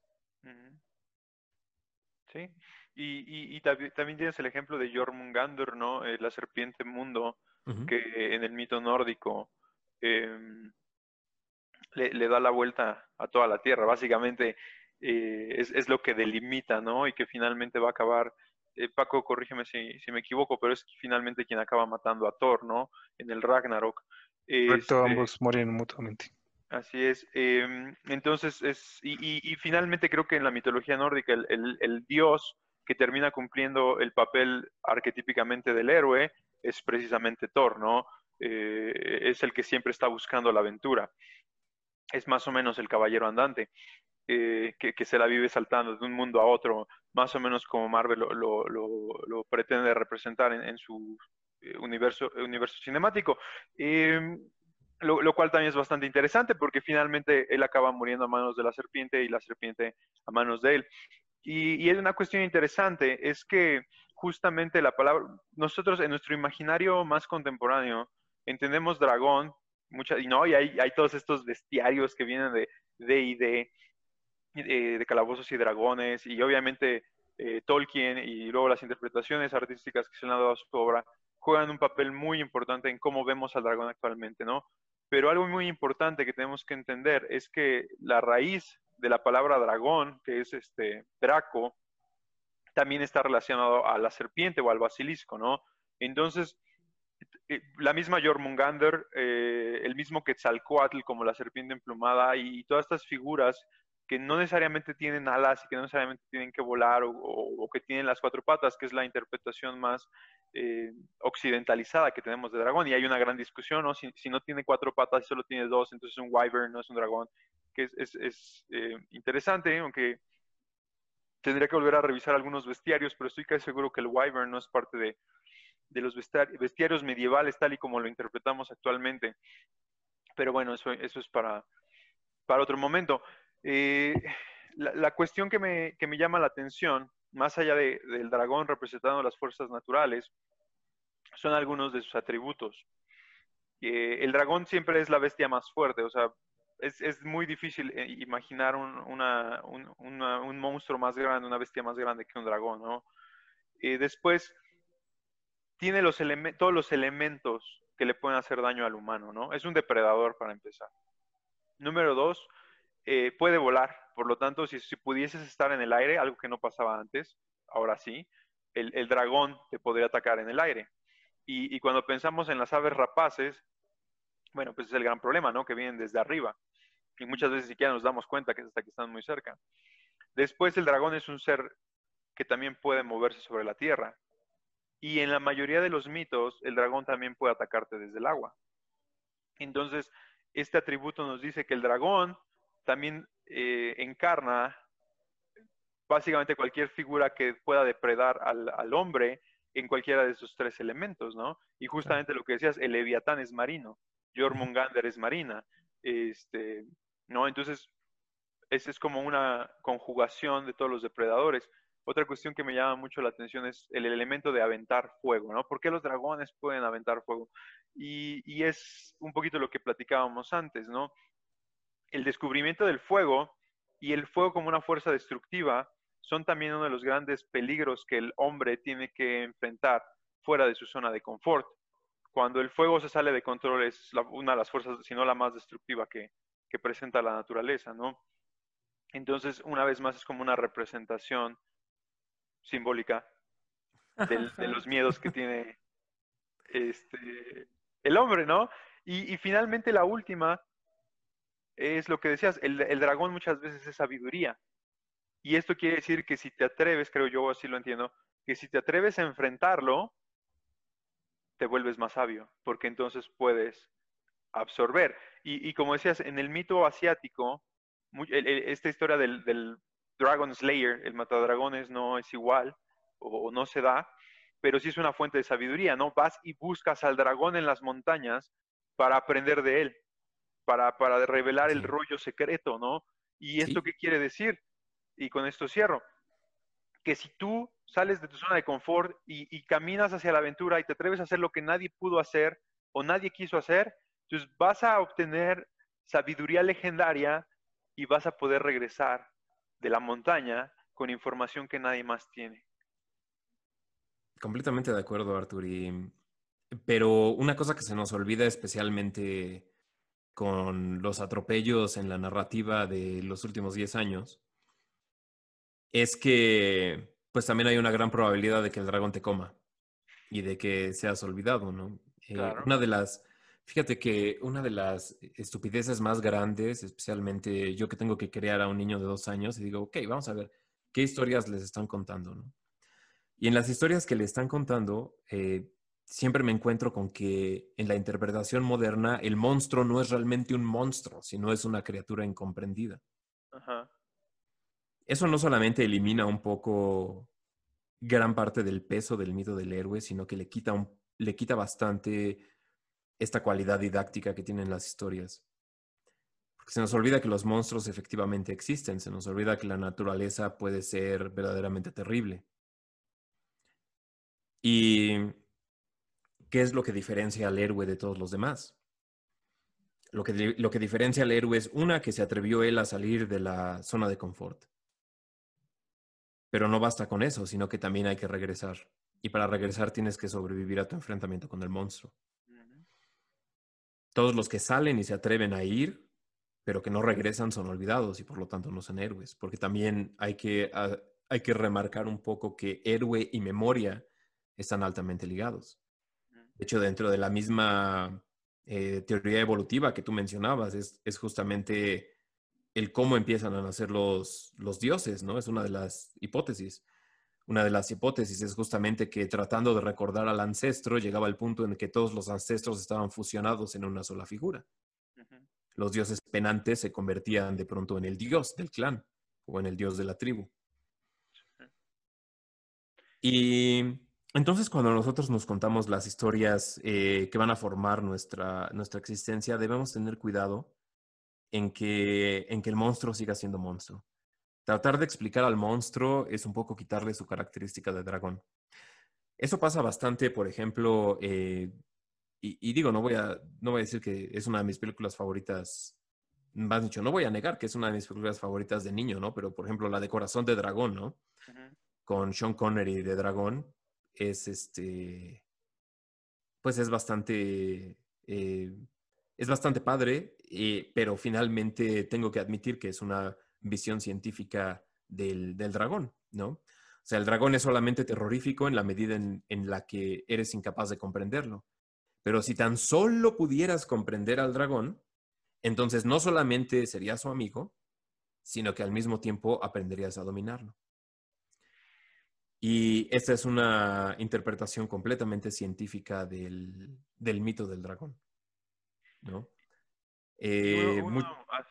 Sí, y, también tienes el ejemplo de Jormungandr, ¿no? Eh, la serpiente mundo, que en el mito nórdico em, le, da la vuelta a toda la Tierra. Básicamente eh, es, lo que delimita, ¿no? Y que finalmente va a acabar, eh, Paco, corrígeme si, me equivoco, pero es finalmente quien acaba matando a Thor, ¿no? En el Ragnarok. Correcto, este, ambos mueren mutuamente. Así es. Em, entonces, es, y, finalmente creo que en la mitología nórdica el, dios que termina cumpliendo el papel arquetípicamente del héroe es precisamente Thor, ¿no? Eh, es el que siempre está buscando la aventura es más o menos el caballero andante, eh, que, se la vive saltando de un mundo a otro, más o menos como Marvel lo, pretende representar en, su eh, universo, universo cinemático. Em, lo, cual también es bastante interesante porque finalmente él acaba muriendo a manos de la serpiente y la serpiente a manos de él. Y, y es una cuestión interesante, es que justamente la palabra, nosotros en nuestro imaginario más contemporáneo entendemos dragón y no, y hay, hay todos estos bestiarios que vienen de D&D, de, de, Calabozos y Dragones, y obviamente eh, Tolkien y luego las interpretaciones artísticas que se han dado a su obra juegan un papel muy importante en cómo vemos al dragón actualmente, ¿no? Pero algo muy importante que tenemos que entender es que la raíz de la palabra dragón, que es este Draco, también está relacionado a la serpiente o al basilisco, ¿no? Entonces, eh, la misma Jormungander, eh, el mismo Quetzalcoatl como la serpiente emplumada y todas estas figuras que no necesariamente tienen alas y que no necesariamente tienen que volar o, que tienen las cuatro patas, que es la interpretación más eh, occidentalizada que tenemos de dragón. Y hay una gran discusión, ¿no? Si, no tiene cuatro patas y solo tiene dos, entonces es un wyvern, no es un dragón, que es, eh, interesante, aunque tendría que volver a revisar algunos bestiarios, pero estoy casi seguro que el wyvern no es parte de, los bestiarios medievales tal y como lo interpretamos actualmente. Pero bueno, eso, eso es para, para otro momento. Eh, la, cuestión que me, llama la atención, más allá del dragón representando las fuerzas naturales, son algunos de sus atributos. Eh, el dragón siempre es la bestia más fuerte, o sea, es, muy difícil eh, imaginar un, un, monstruo más grande, una bestia más grande que un dragón, ¿no? después, tiene los todos los elementos que le pueden hacer daño al humano, ¿no? Es un depredador para empezar. Número dos, eh, puede volar. Por lo tanto, si, pudieses estar en el aire, algo que no pasaba antes, ahora sí, el, dragón te podría atacar en el aire. Y, cuando pensamos en las aves rapaces, bueno, pues es el gran problema, ¿no? Que vienen desde arriba. Y muchas veces siquiera nos damos cuenta que hasta que están muy cerca. Después, el dragón es un ser que también puede moverse sobre la tierra. Y en la mayoría de los mitos, el dragón también puede atacarte desde el agua. Entonces, este atributo nos dice que el dragón también eh, encarna básicamente cualquier figura que pueda depredar al, hombre en cualquiera de esos tres elementos, ¿no? Y justamente lo que decías, el Leviatán es marino, Jormungander es marina, este, ¿no? Entonces, esa es como una conjugación de todos los depredadores. Otra cuestión que me llama mucho la atención es el elemento de aventar fuego, ¿no? ¿Por qué los dragones pueden aventar fuego? Y, y es un poquito lo que platicábamos antes, ¿no? El descubrimiento del fuego y el fuego como una fuerza destructiva son también uno de los grandes peligros que el hombre tiene que enfrentar fuera de su zona de confort. Cuando el fuego se sale de control es una de las fuerzas, si no la más destructiva que, presenta la naturaleza, ¿no? Entonces, una vez más, es como una representación simbólica de, los miedos que tiene <laughs> este, el hombre, ¿no? y, finalmente la última es lo que decías, el, dragón muchas veces es sabiduría. Y esto quiere decir que si te atreves, creo yo así lo entiendo, que si te atreves a enfrentarlo, te vuelves más sabio, porque entonces puedes absorber. Y, como decías, en el mito asiático, esta historia del, Dragon Slayer, el matadragones, no es igual o no se da, pero sí es una fuente de sabiduría, ¿no? Vas y buscas al dragón en las montañas para aprender de él para, revelar el rollo secreto, ¿no? ¿Y esto qué quiere decir? Y con esto cierro. Que si tú sales de tu zona de confort y, caminas hacia la aventura y te atreves a hacer lo que nadie pudo hacer o nadie quiso hacer, entonces vas a obtener sabiduría legendaria y vas a poder regresar de la montaña con información que nadie más tiene. Completamente de acuerdo, Artur. Pero una cosa que se nos olvida especialmente con los atropellos en la narrativa de los últimos 10 años, es que pues también hay una gran probabilidad de que el dragón te coma y de que seas olvidado, ¿no? Eh, una de las, fíjate que una de las estupideces más grandes, especialmente yo que tengo que crear a un niño de dos años, y digo, ok, vamos a ver qué historias les están contando, ¿no? Y en las historias que le están contando, eh, siempre me encuentro con que en la interpretación moderna el monstruo no es realmente un monstruo, sino es una criatura incomprendida. Eso no solamente elimina un poco gran parte del peso del mito del héroe, sino que le quita, un, le quita bastante esta cualidad didáctica que tienen las historias. Porque se nos olvida que los monstruos efectivamente existen, se nos olvida que la naturaleza puede ser verdaderamente terrible. Y ¿qué es lo que diferencia al héroe de todos los demás? Lo que, lo que diferencia al héroe es una que se atrevió él a salir de la zona de confort. Pero no basta con eso, sino que también hay que regresar. Y para regresar tienes que sobrevivir a tu enfrentamiento con el monstruo. todos los que salen y se atreven a ir, pero que no regresan son olvidados y por lo tanto no son héroes, porque también hay que, ah, hay que remarcar un poco que héroe y memoria están altamente ligados. De hecho, dentro de la misma eh, teoría evolutiva que tú mencionabas, es, es, justamente el cómo empiezan a nacer los, los dioses, ¿no? Es una de las hipótesis. Una de las hipótesis es justamente que tratando de recordar al ancestro, llegaba el punto en que todos los ancestros estaban fusionados en una sola figura. Los dioses penantes se convertían de pronto en el dios del clan o en el dios de la tribu. Y entonces cuando nosotros nos contamos las historias eh, que van a formar nuestra, nuestra existencia, debemos tener cuidado en que, en que el monstruo siga siendo monstruo. Tratar de explicar al monstruo es un poco quitarle su característica de dragón. Eso pasa bastante, por ejemplo, eh, y, digo, no voy, a, no voy a decir que es una de mis películas favoritas, más dicho, no voy a negar que es una de mis películas favoritas de niño, ¿no? Pero, por ejemplo, la de Corazón de Dragón, ¿no? Con Sean Connery de Dragón, es este, pues es bastante, eh, es bastante padre, eh, pero finalmente tengo que admitir que es una visión científica del, dragón, ¿no? O sea, el dragón es solamente terrorífico en la medida en, la que eres incapaz de comprenderlo. Pero si tan solo pudieras comprender al dragón, entonces no solamente serías su amigo, sino que al mismo tiempo aprenderías a dominarlo. Y esta es una interpretación completamente científica del, mito del dragón. ¿No? Eh, ah,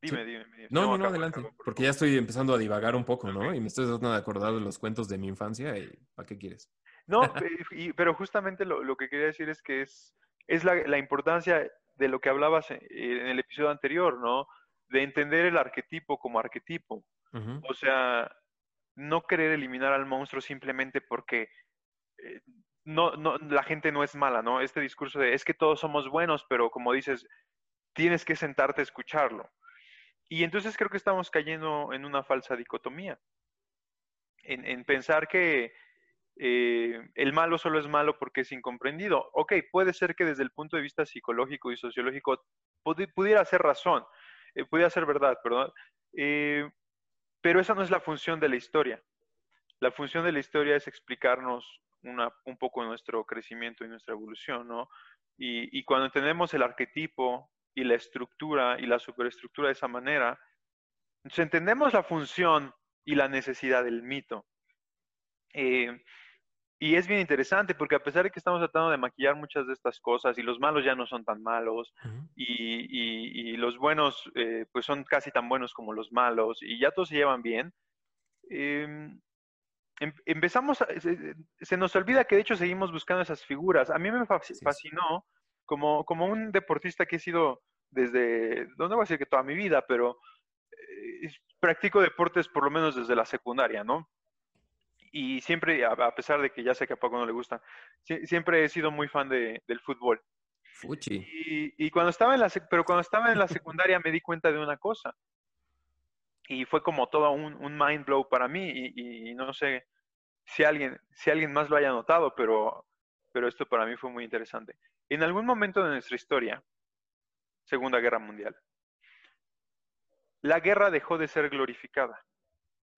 Dime, dime, No, no, no, adelante. porque ya estoy empezando a divagar un poco, ¿no? Y me estoy tratando de acordar de los cuentos de mi infancia y ¿para qué quieres? No, <laughs> pero justamente lo, que quería decir es que es, es la, importancia de lo que hablabas en, el episodio anterior, ¿no? De entender el arquetipo como arquetipo. O sea, no querer eliminar al monstruo simplemente porque eh, no, no, la gente no es mala, ¿no? Este discurso de es que todos somos buenos, pero como dices, tienes que sentarte a escucharlo. Y entonces creo que estamos cayendo en una falsa dicotomía, en, pensar que eh, el malo solo es malo porque es incomprendido. Ok, puede ser que desde el punto de vista psicológico y sociológico pudiera ser razón, eh, pudiera ser verdad, perdón, pero esa no es la función de la historia. La función de la historia es explicarnos un poco nuestro crecimiento y nuestra evolución, ¿no? Y, cuando entendemos el arquetipo y la estructura y la superestructura de esa manera, entendemos la función y la necesidad del mito. Eh, y es bien interesante porque a pesar de que estamos tratando de maquillar muchas de estas cosas y los malos ya no son tan malos y, los buenos eh, pues son casi tan buenos como los malos y ya todos se llevan bien, em, em, empezamos, se, se, nos olvida que de hecho seguimos buscando esas figuras. A mí me fascinó como, como un deportista que he sido desde, no voy a decir que toda mi vida, pero eh, practico deportes por lo menos desde la secundaria, ¿no? Y siempre, a, pesar de que ya sé que a poco no le gusta, siempre he sido muy fan de, del fútbol. Fuchi. Y, cuando estaba en la, pero cuando estaba en la secundaria me di cuenta de una cosa. Y fue como todo un, un mind blow para mí. Y, y, no sé si alguien, si alguien más lo haya notado, pero, pero esto para mí fue muy interesante. En algún momento de nuestra historia, Segunda Guerra Mundial, la guerra dejó de ser glorificada,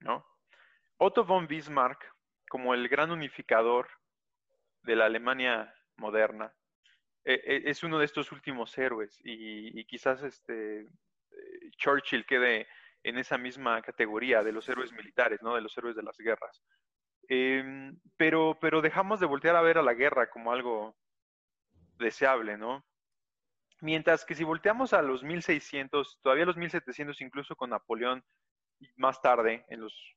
¿no? Otto von Bismarck, como el gran unificador de la Alemania moderna, e, e, es uno de estos últimos héroes y, quizás este, Churchill quede en esa misma categoría de los héroes militares, ¿no? De los héroes de las guerras. Em, pero, pero dejamos de voltear a ver a la guerra como algo deseable, ¿no? Mientras que si volteamos a los 1600, todavía los 1700, incluso con Napoleón, más tarde, en los,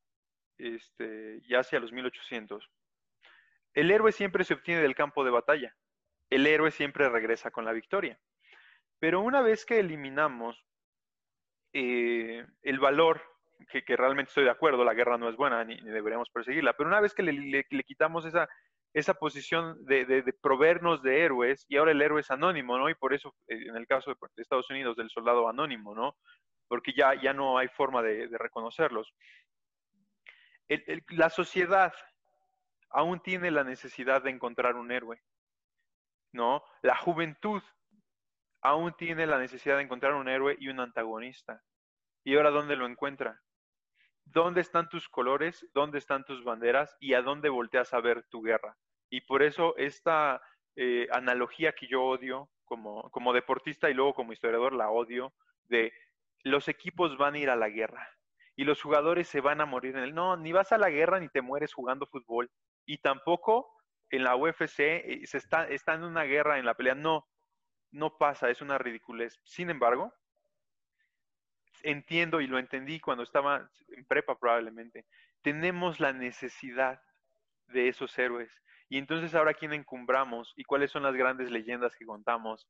este, ya hacia los 1800, el héroe siempre se obtiene del campo de batalla. El héroe siempre regresa con la victoria. Pero una vez que eliminamos eh, el valor, que, realmente estoy de acuerdo, la guerra no es buena ni, deberíamos perseguirla, pero una vez que le quitamos esa esa posición de, de, proveernos de héroes y ahora el héroe es anónimo, ¿no? Y por eso, eh, en el caso de Estados Unidos, del soldado anónimo, ¿no? Porque ya, ya no hay forma de, reconocerlos. La sociedad aún tiene la necesidad de encontrar un héroe, ¿no? La juventud aún tiene la necesidad de encontrar un héroe y un antagonista. ¿Y ahora dónde lo encuentra? ¿Dónde están tus colores? ¿Dónde están tus banderas? ¿Y a dónde volteas a ver tu guerra? Y por eso esta eh, analogía que yo odio como, como deportista y luego como historiador la odio, de los equipos van a ir a la guerra y los jugadores se van a morir en el... No, ni vas a la guerra ni te mueres jugando fútbol. Y tampoco en la UFC eh, se está, está en una guerra en la pelea. No, no pasa, es una ridiculez. Sin embargo, entiendo y lo entendí cuando estaba en prepa probablemente. Tenemos la necesidad de esos héroes. Y entonces ahora quién encumbramos y cuáles son las grandes leyendas que contamos?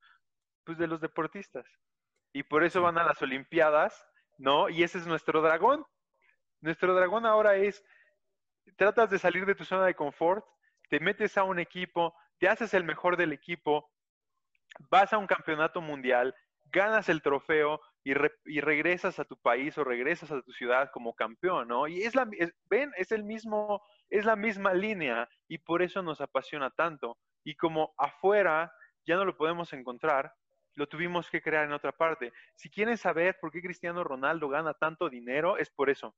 Pues de los deportistas. Y por eso van a las Olimpiadas, ¿no? Y ese es nuestro dragón. Nuestro dragón ahora es, tratas de salir de tu zona de confort, te metes a un equipo, te haces el mejor del equipo, vas a un campeonato mundial, ganas el trofeo y, regresas a tu país o regresas a tu ciudad como campeón, ¿no? Y es la, ven, es el mismo, es la misma línea y por eso nos apasiona tanto. Y como afuera ya no lo podemos encontrar, lo tuvimos que crear en otra parte. Si quieren saber por qué Cristiano Ronaldo gana tanto dinero, es por eso,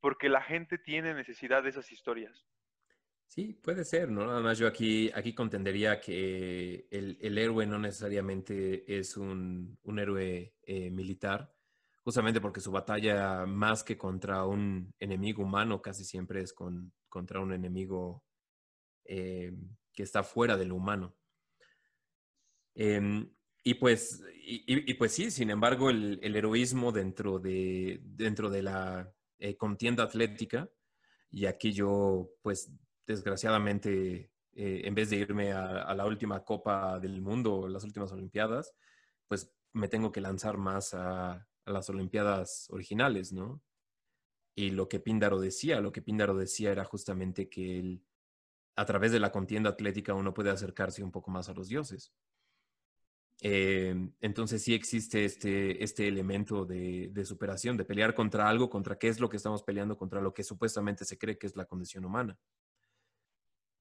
porque la gente tiene necesidad de esas historias. Sí, puede ser, ¿no? Nada más yo aquí, aquí contendería que el, héroe no necesariamente es un, héroe eh, militar, justamente porque su batalla más que contra un enemigo humano casi siempre es con, contra un enemigo eh, que está fuera de lo humano. Em, y, pues, y, pues sí, sin embargo, el, heroísmo dentro de, dentro de la eh, contienda atlética, y aquí yo pues desgraciadamente, eh, en vez de irme a, la última Copa del Mundo, las últimas Olimpiadas, pues me tengo que lanzar más a, las Olimpiadas originales, ¿no? Y lo que Píndaro decía, lo que Píndaro decía era justamente que a través de la contienda atlética uno puede acercarse un poco más a los dioses. Eh, entonces sí existe este, este elemento de, superación, de pelear contra algo, contra qué es lo que estamos peleando, contra lo que supuestamente se cree que es la condición humana.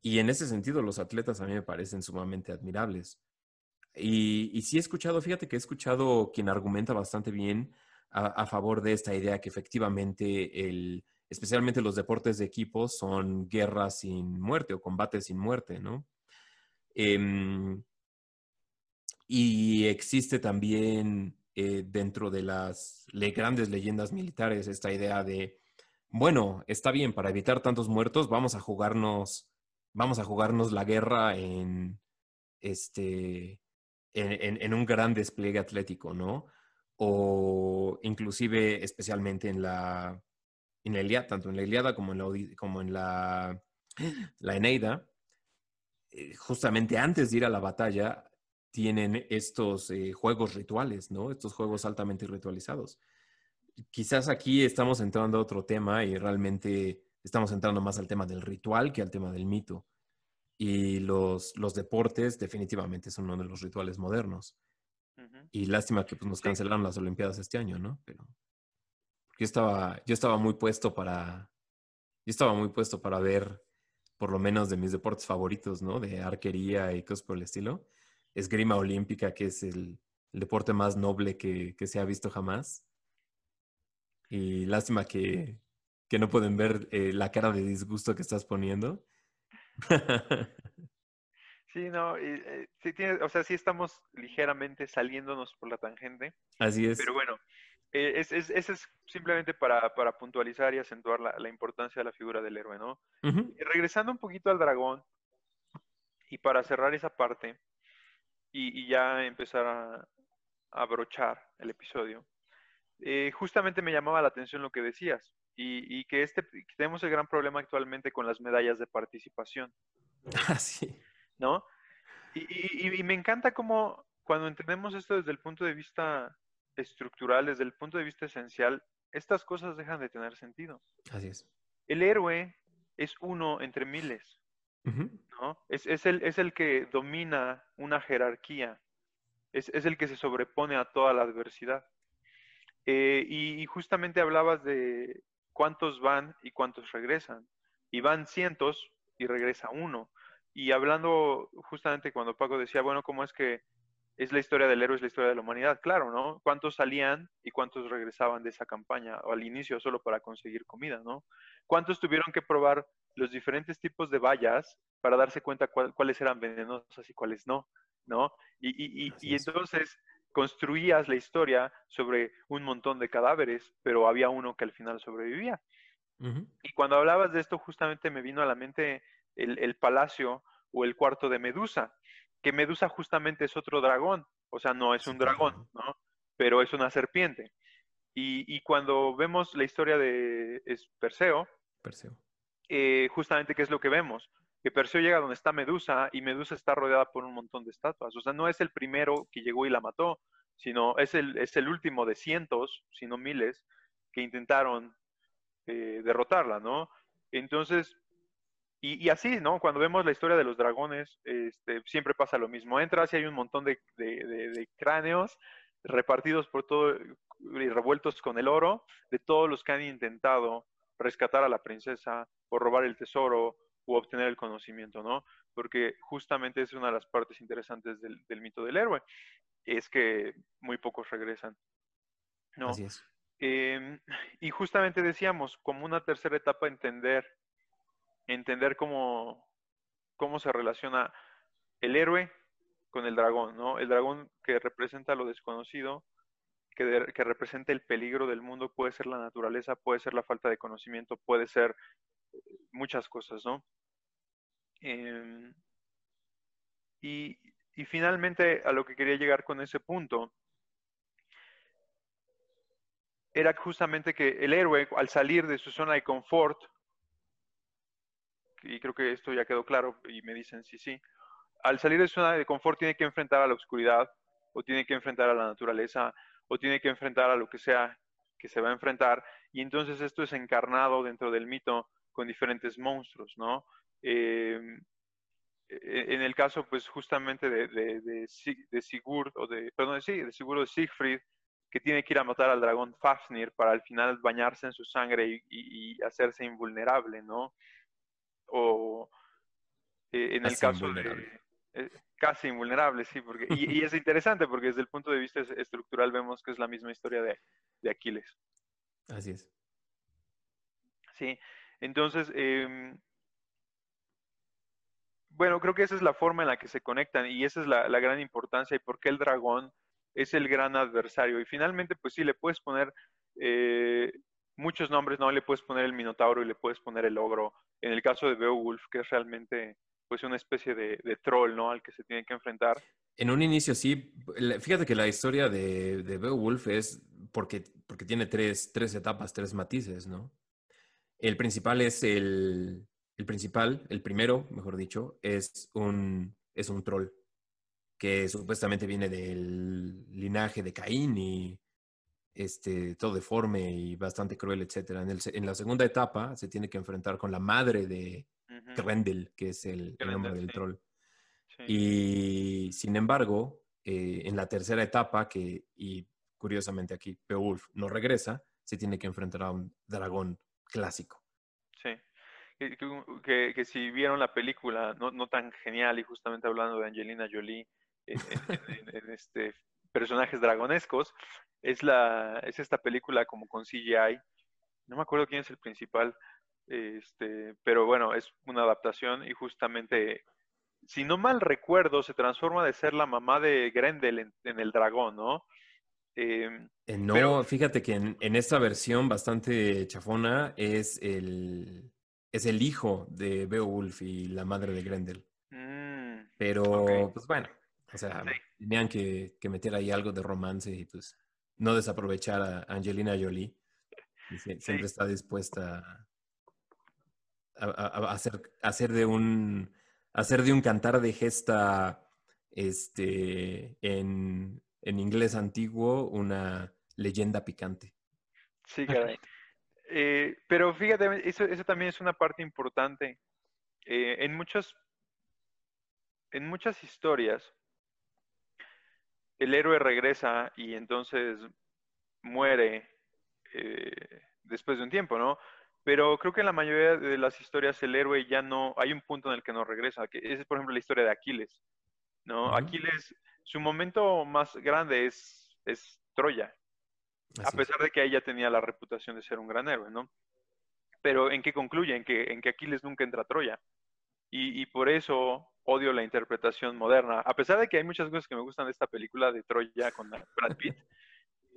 Y en ese sentido, los atletas a mí me parecen sumamente admirables. Y, y sí he escuchado, fíjate que he escuchado quien argumenta bastante bien a, favor de esta idea que efectivamente, el, especialmente los deportes de equipo, son guerras sin muerte o combates sin muerte, ¿no? Em, y existe también eh, dentro de las grandes leyendas militares esta idea de, bueno, está bien, para evitar tantos muertos, vamos a jugarnos vamos a jugarnos la guerra en, este, en, un gran despliegue atlético, ¿no? O inclusive especialmente en la, en la Iliada, tanto en la Iliada como en la, como en la, la Eneida, eh, justamente antes de ir a la batalla, tienen estos eh, juegos rituales, ¿no? Estos juegos altamente ritualizados. Quizás aquí estamos entrando a otro tema y realmente estamos entrando más al tema del ritual que al tema del mito. Y los, los deportes definitivamente son uno de los rituales modernos. Y lástima que pues, nos cancelaron las Olimpiadas este año, ¿no? Pero yo estaba, yo estaba muy puesto para, yo estaba muy puesto para ver por lo menos de mis deportes favoritos, ¿no? De arquería y cosas por el estilo. Esgrima olímpica, que es el, deporte más noble que, que, se ha visto jamás. Y lástima que, que no pueden ver eh, la cara de disgusto que estás poniendo. <laughs> sí, no, eh, sí tiene, o sea, sí estamos ligeramente saliéndonos por la tangente. Así es. Pero bueno, eh, ese es, simplemente para, para, puntualizar y acentuar la, la, importancia de la figura del héroe, ¿no? regresando un poquito al dragón, y para cerrar esa parte, y, y ya empezar a, abrochar el episodio, justamente me llamaba la atención lo que decías y, que, este, tenemos el gran problema actualmente con las medallas de participación. <laughs> Ah, sí. ¿No? Y, me encanta cómo cuando entendemos esto desde el punto de vista estructural, desde el punto de vista esencial, estas cosas dejan de tener sentido. Así es. El héroe es uno entre miles, ¿no? Es, el, que domina una jerarquía, es, el que se sobrepone a toda la adversidad. Eh, y, justamente hablabas de cuántos van y cuántos regresan. Y van cientos y regresa uno. Y hablando justamente cuando Paco decía, bueno, ¿cómo es que es la historia del héroe, es la historia de la humanidad, claro, ¿no? ¿Cuántos salían y cuántos regresaban de esa campaña o al inicio solo para conseguir comida, ¿no? ¿Cuántos tuvieron que probar los diferentes tipos de vallas para darse cuenta cuáles eran venenosas y cuáles no, ¿no? Y, y entonces construías la historia sobre un montón de cadáveres, pero había uno que al final sobrevivía. Y cuando hablabas de esto, justamente me vino a la mente el, el palacio o el cuarto de Medusa, que Medusa justamente es otro dragón, o sea, no es un dragón, ¿no? Pero es una serpiente. Y, cuando vemos la historia de Perseo, Perseo. Eh, justamente qué es lo que vemos, que Perseo llega donde está Medusa y Medusa está rodeada por un montón de estatuas, o sea, no es el primero que llegó y la mató, sino es el, es el último de cientos, si no miles, que intentaron eh, derrotarla, ¿no? Entonces, y, así, ¿no? Cuando vemos la historia de los dragones, este, siempre pasa lo mismo. Entras y hay un montón de, cráneos repartidos por todo y revueltos con el oro de todos los que han intentado rescatar a la princesa o robar el tesoro o obtener el conocimiento, ¿no? Porque justamente es una de las partes interesantes del, mito del héroe, es que muy pocos regresan, ¿no? Así es. Em, y justamente decíamos, como una tercera etapa, entender entender cómo, cómo se relaciona el héroe con el dragón, ¿no? El dragón que representa lo desconocido, que, que, representa el peligro del mundo, puede ser la naturaleza, puede ser la falta de conocimiento, puede ser muchas cosas, ¿no? Em, y, y finalmente a lo que quería llegar con ese punto era justamente que el héroe, al salir de su zona de confort, y creo que esto ya quedó claro y me dicen sí, sí, al salir de su zona de confort tiene que enfrentar a la oscuridad o tiene que enfrentar a la naturaleza o tiene que enfrentar a lo que sea que se va a enfrentar y entonces esto es encarnado dentro del mito con diferentes monstruos, ¿no? Em, e, en el caso, pues justamente de, de, Sigurd, o de, perdón, sí, de Sigurd de Siegfried, que tiene que ir a matar al dragón Fafnir para al final bañarse en su sangre y hacerse invulnerable, ¿no? o eh, en el caso de... Eh, casi invulnerable, sí, porque, y, es interesante porque desde el punto de vista estructural vemos que es la misma historia de, de Aquiles. Así es. Sí, entonces, em, bueno, creo que esa es la forma en la que se conectan y esa es la, gran importancia y por qué el dragón es el gran adversario. Y finalmente, pues sí, le puedes poner eh, muchos nombres, ¿no? Le puedes poner el Minotauro y le puedes poner el ogro. En el caso de Beowulf, que es realmente pues una especie de, troll, ¿no? Al que se tiene que enfrentar. En un inicio sí. Fíjate que la historia de, de Beowulf es porque, porque tiene tres, tres etapas, tres matices, ¿no? El principal es el, el principal, el primero, mejor dicho, es un, es un troll que supuestamente viene del linaje de Caín y este, todo deforme y bastante cruel, etc. En, en, la segunda etapa se tiene que enfrentar con la madre de Grendel, que es el, nombre del troll. Y sin embargo, eh, en la tercera etapa, que, y curiosamente aquí Beowulf no regresa, se tiene que enfrentar a un dragón clásico. Sí. Que, que, si vieron la película, no, no, tan genial, y justamente hablando de Angelina Jolie, en, en este personajes dragonescos, es, la, es esta película como con CGI. No me acuerdo quién es el principal, este, pero bueno, es una adaptación y justamente, si no mal recuerdo, se transforma de ser la mamá de Grendel en, el dragón, ¿no? Em, eh, no, fíjate que en, esta versión bastante chafona es el, es el hijo de Beowulf y la madre de Grendel. Mm, pero, pues bueno, o sea, tenían que, que, meter ahí algo de romance y pues no desaprovechar a Angelina Jolie. siempre está dispuesta a, hacer, hacer, de un hacer de un cantar de gesta este, en, inglés antiguo una leyenda picante. Sí, <laughs> caray. Eh, pero fíjate, eso, eso, también es una parte importante. Eh, en, muchos, en muchas historias, el héroe regresa y entonces muere eh, después de un tiempo, ¿no? Pero creo que en la mayoría de las historias el héroe ya no, hay un punto en el que no regresa, que esa es por ejemplo la historia de Aquiles, ¿no? Aquiles su momento más grande es, es Troya, a pesar de que ella tenía la reputación de ser un gran héroe, ¿no? Pero ¿en qué concluye? En que, en que Aquiles nunca entra a Troya. Y, y, por eso odio la interpretación moderna. A pesar de que hay muchas cosas que me gustan de esta película de Troya con Brad Pitt, <laughs>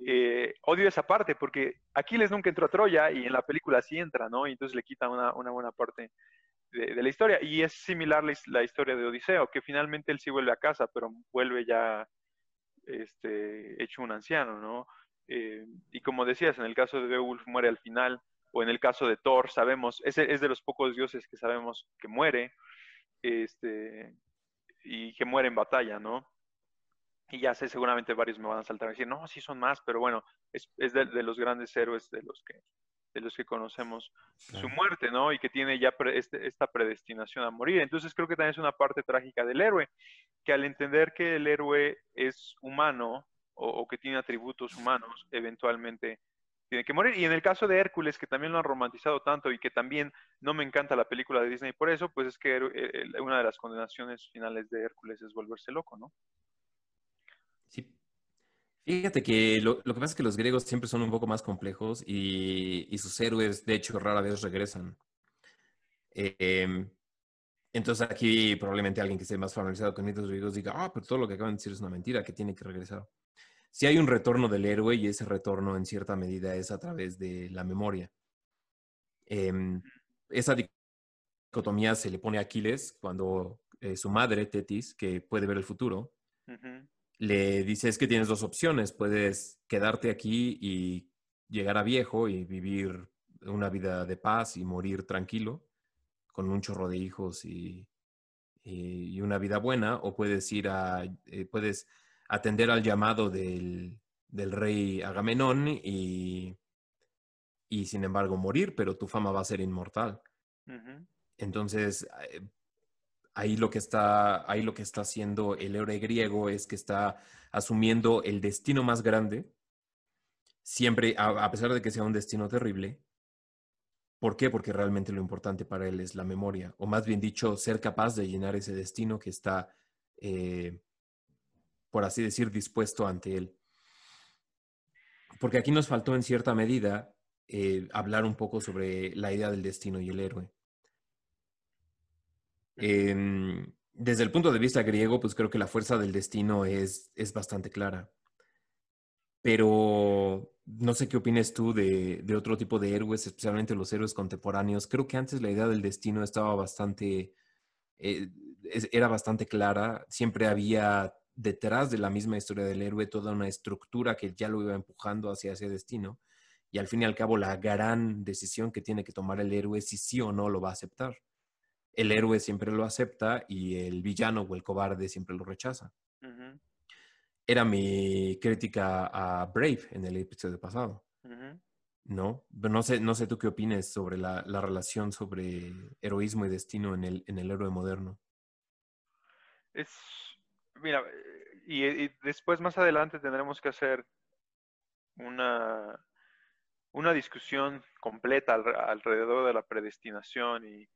eh, odio esa parte porque Aquiles nunca entró a Troya y en la película sí entra, ¿no? Y entonces le quita una, una buena parte de, la historia. Y es similar la, historia de Odiseo, que finalmente él sí vuelve a casa, pero vuelve ya este, hecho un anciano, ¿no? Eh, y como decías, en el caso de Beowulf muere al final, o en el caso de Thor, sabemos, es, es de los pocos dioses que sabemos que muere, este, y que muere en batalla, ¿no? Y ya sé, seguramente varios me van a saltar y decir, no, sí son más, pero bueno, es, es de, los grandes héroes de los que, de los que conocemos su muerte, ¿no? Y que tiene ya este, esta predestinación a morir. Entonces creo que también es una parte trágica del héroe, que al entender que el héroe es humano o, que tiene atributos humanos, eventualmente tiene que morir. Y en el caso de Hércules, que también lo han romantizado tanto y que también no me encanta la película de Disney por eso, pues es que eh, una de las condenaciones finales de Hércules es volverse loco, ¿no? Sí. Fíjate que lo, que pasa es que los griegos siempre son un poco más complejos y, sus héroes, de hecho, rara vez regresan. Em, entonces aquí probablemente alguien que esté más familiarizado con mitos griegos diga, ah, pero todo lo que acaban de decir es una mentira, que tiene que regresar. Si hay un retorno del héroe y ese retorno en cierta medida es a través de la memoria. Em, esa dicotomía se le pone a Aquiles cuando eh, su madre, Tetis, que puede ver el futuro, le dice es que tienes dos opciones, puedes quedarte aquí y llegar a viejo y vivir una vida de paz y morir tranquilo con un chorro de hijos y, y una vida buena, o puedes ir a, eh, puedes atender al llamado del, del rey Agamenón y, y, sin embargo morir, pero tu fama va a ser inmortal. Entonces, eh, ahí lo que está, ahí lo que está haciendo el héroe griego es que está asumiendo el destino más grande, siempre, a, pesar de que sea un destino terrible. ¿Por qué? Porque realmente lo importante para él es la memoria, o más bien dicho, ser capaz de llenar ese destino que está, eh, por así decir, dispuesto ante él. Porque aquí nos faltó en cierta medida eh, hablar un poco sobre la idea del destino y el héroe. Em, desde el punto de vista griego, pues creo que la fuerza del destino es, es bastante clara. Pero no sé qué opinas tú de, de, otro tipo de héroes, especialmente los héroes contemporáneos. Creo que antes la idea del destino estaba bastante, eh, era bastante clara. Siempre había detrás de la misma historia del héroe toda una estructura que ya lo iba empujando hacia ese destino. Y al fin y al cabo, la gran decisión que tiene que tomar el héroe es si sí o no lo va a aceptar el héroe siempre lo acepta y el villano o el cobarde siempre lo rechaza. Era mi crítica a Brave en el episodio pasado. ¿No? no sé, no sé tú qué opines sobre la, relación sobre heroísmo y destino en el, en el héroe moderno. Es, mira, y, después más adelante tendremos que hacer una, una discusión completa alrededor de la predestinación y,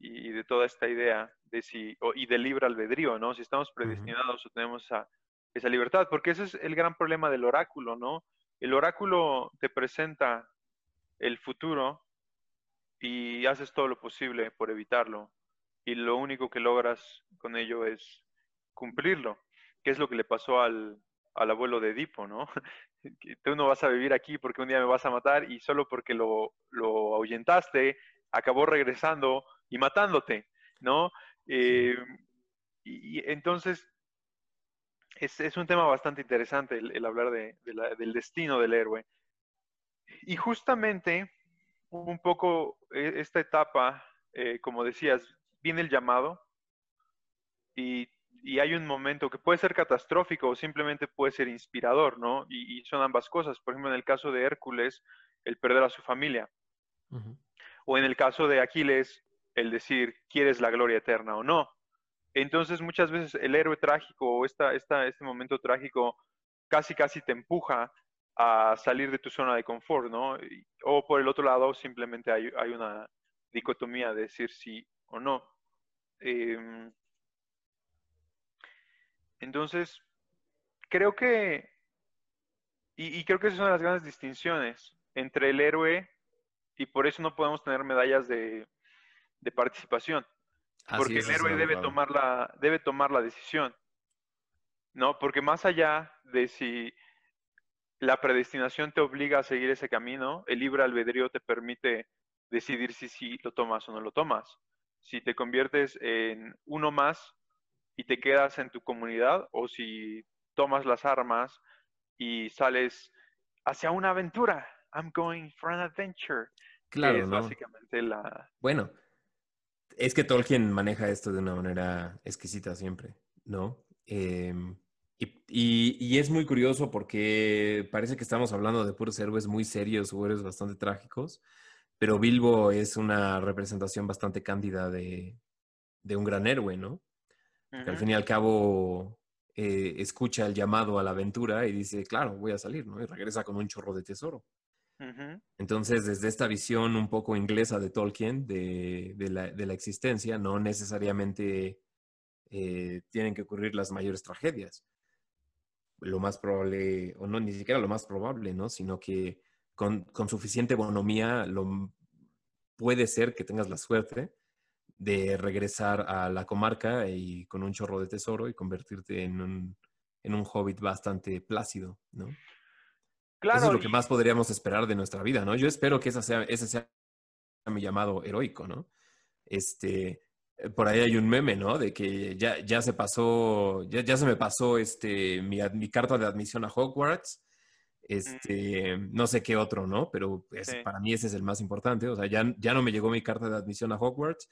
y de toda esta idea de si, y del libre albedrío, ¿no? Si estamos predestinados o tenemos esa, esa libertad, porque ese es el gran problema del oráculo, ¿no? El oráculo te presenta el futuro y haces todo lo posible por evitarlo. Y lo único que logras con ello es cumplirlo, que es lo que le pasó al, al abuelo de Edipo, ¿no? <laughs> Tú no vas a vivir aquí porque un día me vas a matar y solo porque lo, lo ahuyentaste, acabó regresando y matándote, ¿no? Eh, y, entonces, es, un tema bastante interesante el, hablar del destino del héroe. Y justamente, un poco e, esta etapa, eh, como decías, viene el llamado y, hay un momento que puede ser catastrófico o simplemente puede ser inspirador, ¿no? Y, son ambas cosas. Por ejemplo, en el caso de Hércules, el perder a su familia. O en el caso de Aquiles, el decir, ¿quieres la gloria eterna o no? Entonces muchas veces el héroe trágico o esta, esta, este momento trágico casi casi te empuja a salir de tu zona de confort, ¿no? O por el otro lado simplemente hay, hay una dicotomía de decir sí o no. Em, entonces, creo que, y, creo que esas son las grandes distinciones entre el héroe y por eso no podemos tener medallas de, participación. porque el héroe debe tomar, la, debe tomar la decisión. ¿No? Porque más allá de si la predestinación te obliga a seguir ese camino, el libre albedrío te permite decidir si sí lo tomas o no lo tomas. Si te conviertes en uno más y te quedas en tu comunidad o si tomas las armas y sales hacia una aventura. I'm going for an adventure. Claro, es básicamente la... Bueno, es que Tolkien maneja esto de una manera exquisita siempre, ¿no? Em, y, es muy curioso porque parece que estamos hablando de puros héroes muy serios o héroes bastante trágicos, pero Bilbo es una representación bastante cándida de, un gran héroe, ¿no? Que al fin y al cabo eh, escucha el llamado a la aventura y dice, claro, voy a salir, ¿no? Y regresa con un chorro de tesoro. Entonces, desde esta visión un poco inglesa de Tolkien, de, la, existencia, no necesariamente eh, tienen que ocurrir las mayores tragedias lo más probable, o no, ni siquiera lo más probable, ¿no? Sino que con, suficiente bonomía lo, puede ser que tengas la suerte de regresar a la comarca y con un chorro de tesoro y convertirte en un, en un hobbit bastante plácido, ¿no? Claro. Eso es lo que más podríamos esperar de nuestra vida, ¿no? Yo espero que esa sea, ese sea mi llamado heroico, ¿no? Este, eh, por ahí hay un meme, ¿no? De que ya, ya se pasó, ya, ya se me pasó este, mi, mi, carta de admisión a Hogwarts. Este, no sé qué otro, ¿no? Pero para mí ese es el más importante. O sea, ya, ya no me llegó mi carta de admisión a Hogwarts,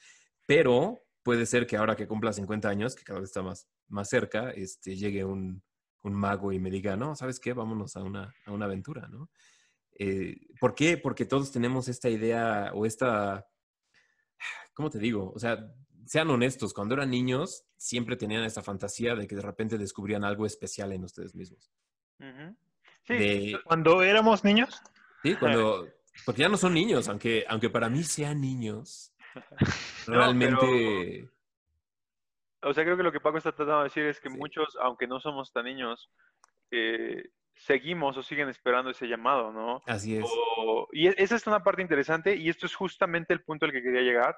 pero puede ser que ahora que cumpla 50 años, que cada vez está más, más cerca, este, llegue un, un mago y me diga, no, ¿sabes qué? Vámonos a una, a una aventura, ¿no? Eh, ¿Por qué? Porque todos tenemos esta idea o esta, ¿cómo te digo? O sea, sean honestos, cuando eran niños, siempre tenían esa fantasía de que de repente descubrían algo especial en ustedes mismos. Sí, cuando éramos niños. Sí, <laughs> cuando, porque ya no son niños, aunque, aunque para mí sean niños, <laughs> realmente... O sea, creo que lo que Paco está tratando de decir es que muchos, aunque no somos tan niños, eh, seguimos o siguen esperando ese llamado, ¿no? Así es. y e, esa es una parte interesante y esto es justamente el punto al que quería llegar,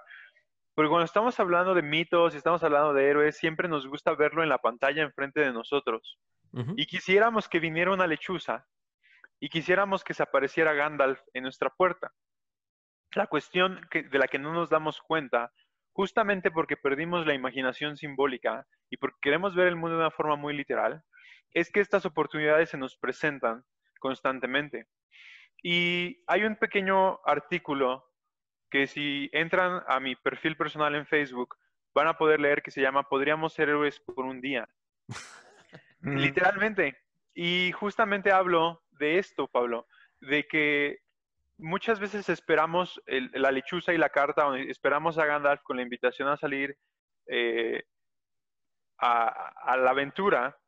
porque cuando estamos hablando de mitos y estamos hablando de héroes, siempre nos gusta verlo en la pantalla enfrente de nosotros. Y quisiéramos que viniera una lechuza y quisiéramos que se apareciera Gandalf en nuestra puerta. La cuestión de la que no nos damos cuenta, justamente porque perdimos la imaginación simbólica y porque queremos ver el mundo de una forma muy literal, es que estas oportunidades se nos presentan constantemente. Y hay un pequeño artículo que si entran a mi perfil personal en Facebook, van a poder leer que se llama Podríamos ser héroes por un día. <laughs> Mm. Literalmente. Y justamente hablo de esto, Pablo, de que muchas veces esperamos la lechuza y la carta, o esperamos a Gandalf con la invitación a salir eh, a la aventura,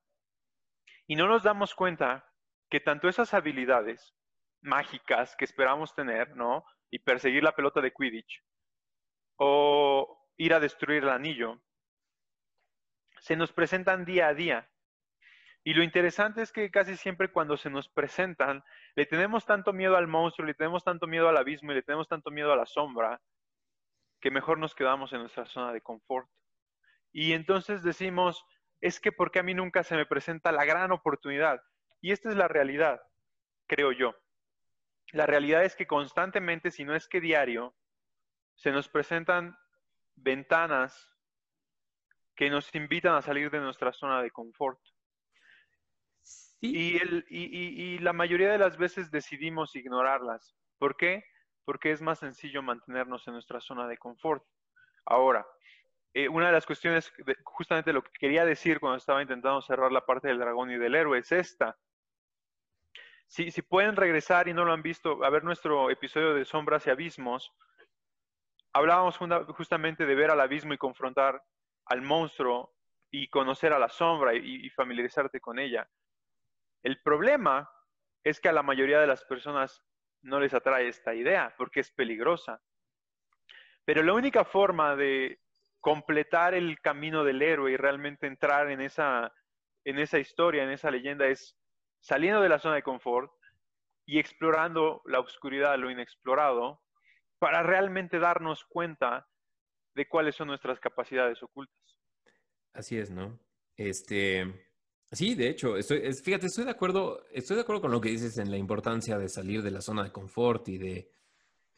y no nos damos cuenta que tanto esas habilidades mágicas que esperamos tener, ¿no? y perseguir la pelota de Quidditch o ir a destruir el anillo, se nos presentan día a día. Y lo interesante es que casi siempre cuando se nos presentan, le tenemos tanto miedo al monstruo, le tenemos tanto miedo al abismo y le tenemos tanto miedo a la sombra, que mejor nos quedamos en nuestra zona de confort. Y entonces decimos, es que porque a mí nunca se me presenta la gran oportunidad. Y esta es la realidad, creo yo la realidad es que constantemente, si no es que diario, se nos presentan ventanas que nos invitan a salir de nuestra zona de confort. Y, y, la mayoría de las veces decidimos ignorarlas. ¿Por qué? Porque es más sencillo mantenernos en nuestra zona de confort. Ahora, eh, una de las cuestiones, justamente lo que quería decir cuando estaba intentando cerrar la parte del dragón y del héroe, es esta. Si, pueden regresar y no lo han visto, a ver nuestro episodio de Sombras y Abismos, hablábamos justamente de ver al abismo y confrontar al monstruo y conocer a la sombra y, familiarizarte con ella. El problema es que a la mayoría de las personas no les atrae esta idea porque es peligrosa. Pero la única forma de completar el camino del héroe y realmente entrar en esa en esa historia, en esa leyenda, es saliendo de la zona de confort y explorando la oscuridad, lo inexplorado, para realmente darnos cuenta de cuáles son nuestras capacidades ocultas. Así es, ¿no? Este, sí, de hecho, estoy, fíjate, estoy de acuerdo, estoy de acuerdo con lo que dices en la importancia de salir de la zona de confort y de,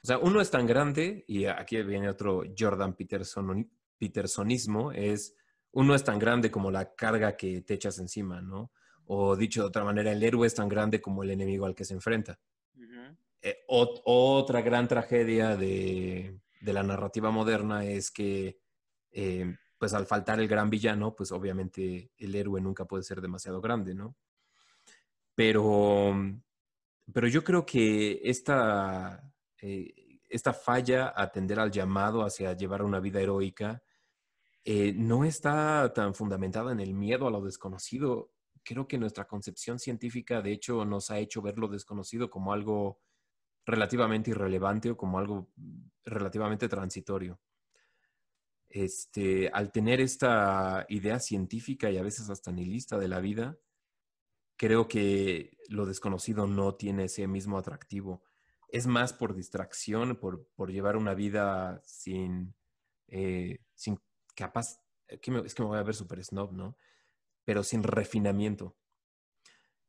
o sea, uno es tan grande y aquí viene otro Jordan Peterson, Petersonismo, es uno es tan grande como la carga que te echas encima, ¿no? O dicho de otra manera, el héroe es tan grande como el enemigo al que se enfrenta. Eh, otra gran tragedia de, la narrativa moderna es que, eh, pues al faltar el gran villano, pues obviamente el héroe nunca puede ser demasiado grande, ¿no? Pero, pero yo creo que esta, eh, esta falla a atender al llamado hacia llevar una vida heroica no está tan fundamentada en el miedo a lo desconocido. Creo que nuestra concepción científica, de hecho, nos ha hecho ver lo desconocido como algo relativamente irrelevante o como algo relativamente transitorio. Este, al tener esta idea científica y a veces hasta nihilista de la vida, creo que lo desconocido no tiene ese mismo atractivo. Es más por distracción, por, llevar una vida sin, eh, sin capaz, es que me voy a ver súper snob, ¿no? Pero sin refinamiento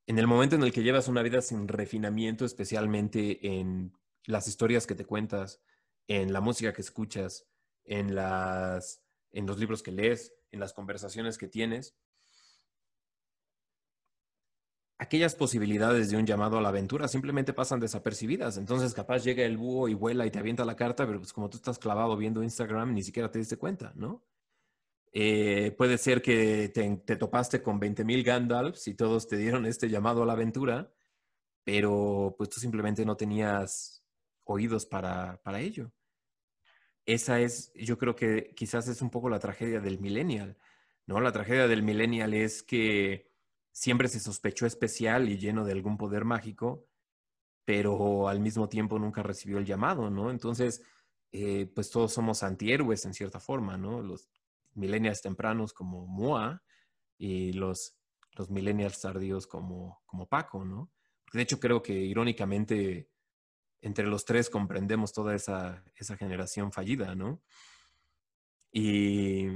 en el momento en el que llevas una vida sin refinamiento, especialmente en las historias que te cuentas, en la música que escuchas, en, los libros que lees, en las conversaciones que tienes, aquellas posibilidades de un llamado a la aventura simplemente pasan desapercibidas. Entonces, capaz llega el búho y vuela y te avienta la carta, pero pues como tú estás clavado viendo Instagram, ni siquiera te diste cuenta, ¿no? Eh, puede ser que te, topaste con 20.000 Gandalfs y todos te dieron este llamado a la aventura, pero pues tú simplemente no tenías oídos para, para ello. Esa es, yo creo que quizás es un poco la tragedia del millennial, ¿no? La tragedia del millennial es que siempre se sospechó especial y lleno de algún poder mágico, pero al mismo tiempo nunca recibió el llamado, ¿no? Entonces, eh, pues todos somos antihéroes en cierta forma, ¿no? Los millennials tempranos como Moa y los, los millennials tardíos como, como Paco, ¿no? De hecho, creo que irónicamente entre los tres comprendemos toda esa, esa generación fallida, ¿no? Y,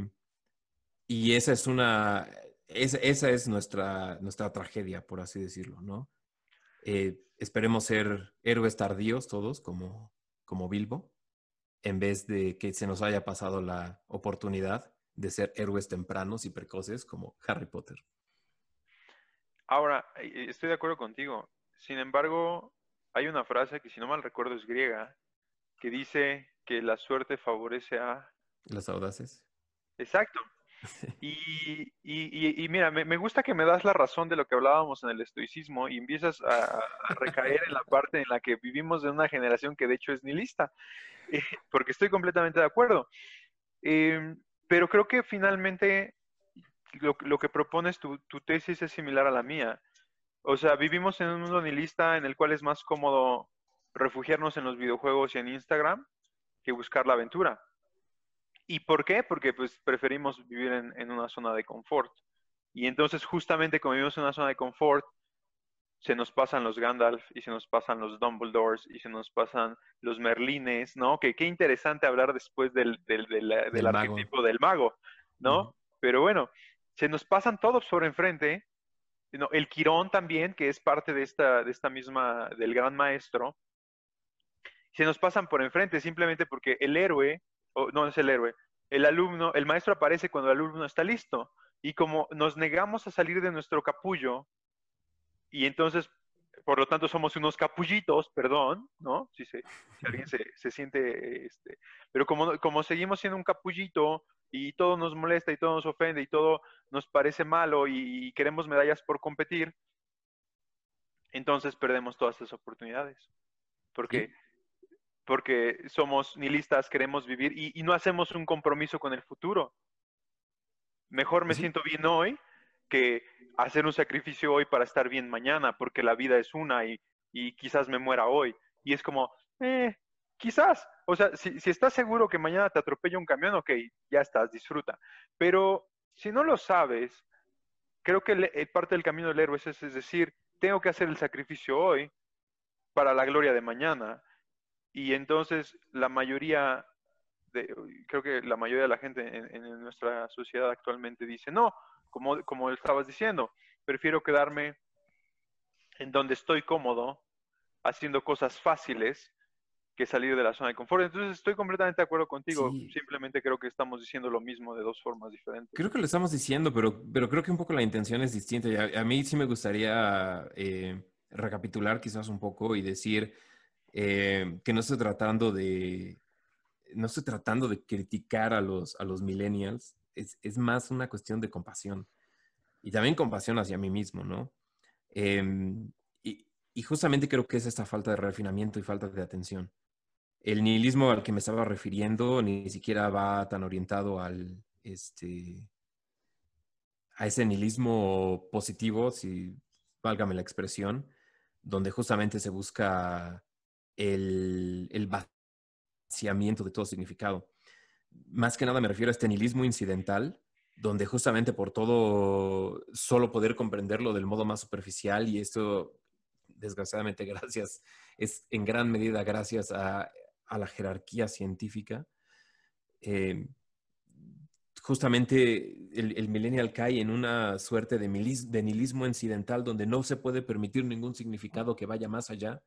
y esa es una, esa es nuestra, nuestra tragedia, por así decirlo, ¿no? Eh, esperemos ser héroes tardíos todos, como, como Bilbo, en vez de que se nos haya pasado la oportunidad de ser héroes tempranos y precoces como Harry Potter. Ahora, eh, estoy de acuerdo contigo. Sin embargo, hay una frase que si no mal recuerdo es griega, que dice que la suerte favorece a... Los audaces. Exacto. <laughs> Y, y, y, mira, me, gusta que me das la razón de lo que hablábamos en el estoicismo y empiezas a, recaer en la parte en la que vivimos de una generación que de hecho es nihilista, <laughs> eh, porque estoy completamente de acuerdo. Eh, pero creo que finalmente lo, que propones, tu, tu, tesis es similar a la mía. O sea, vivimos en un mundo nihilista en el cual es más cómodo refugiarnos en los videojuegos y en Instagram que buscar la aventura. ¿Y por qué? Porque pues preferimos vivir en, en una zona de confort. Y entonces justamente como vivimos en una zona de confort, se nos pasan los Gandalf y se nos pasan los Dumbledores y se nos pasan los Merlines, ¿no? Que qué interesante hablar después del, del, del, arquetipo del mago, ¿no? Pero bueno, se nos pasan todos por enfrente. ¿No? El Quirón también, que es parte de esta, de esta misma, del gran maestro, se nos pasan por enfrente simplemente porque el héroe, no es el héroe, el alumno, el maestro aparece cuando el alumno está listo. Y como nos negamos a salir de nuestro capullo, y entonces, por lo tanto, somos unos capullitos, perdón, ¿no? Si, se, alguien se, se, siente, este, pero como, como seguimos siendo un capullito y todo nos molesta y todo nos ofende y todo nos parece malo y, queremos medallas por competir, entonces perdemos todas esas oportunidades. Porque, porque somos nihilistas, queremos vivir y, y, no hacemos un compromiso con el futuro. Mejor me siento bien hoy que hacer un sacrificio hoy para estar bien mañana, porque la vida es una y, quizás me muera hoy. Y es como, eh, quizás, o sea, si, estás seguro que mañana te atropella un camión, ok, ya estás, disfruta. Pero si no lo sabes, creo que parte del camino del héroe es, decir, tengo que hacer el sacrificio hoy para la gloria de mañana. Y entonces la mayoría, de, creo que la mayoría de la gente en, nuestra sociedad actualmente dice, no, como, como estabas diciendo, prefiero quedarme en donde estoy cómodo, haciendo cosas fáciles, que salir de la zona de confort. Entonces estoy completamente de acuerdo contigo. Simplemente creo que estamos diciendo lo mismo de dos formas diferentes. Creo que lo estamos diciendo, pero, pero creo que un poco la intención es distinta. A, a mí sí me gustaría eh, recapitular quizás un poco y decir eh, que no estoy tratando de no estoy tratando de criticar a los, a los millennials. Es, es más una cuestión de compasión. Y también compasión hacia mí mismo, ¿no? Em, y, y justamente creo que es esta falta de refinamiento y falta de atención el nihilismo al que me estaba refiriendo ni siquiera va tan orientado al, este, a ese nihilismo positivo, si válgame la expresión, donde justamente se busca el, el vaciamiento de todo significado. Más que nada me refiero a este nihilismo incidental, donde justamente por todo solo poder comprenderlo del modo más superficial y esto desgraciadamente <laughs> gracias, es en gran medida gracias a a la jerarquía científica, eh, justamente el, millennial cae en una suerte de, de, nihilismo incidental donde no se puede permitir ningún significado que vaya más allá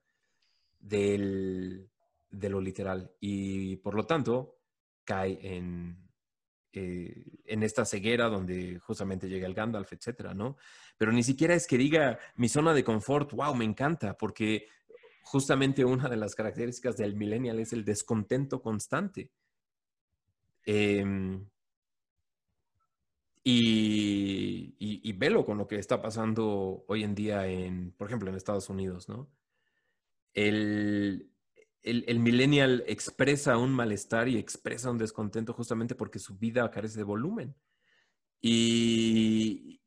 de lo literal y por lo tanto cae en, eh, en esta ceguera donde justamente llega el Gandalf, etcétera, ¿no? Pero ni siquiera es que diga mi zona de confort, wow, me encanta, porque justamente una de las características del millennial es el descontento constante. Em, y, velo con lo que está pasando hoy en día en, por ejemplo, en Estados Unidos, ¿no? El, el, millennial expresa un malestar y expresa un descontento justamente porque su vida carece de volumen. Y,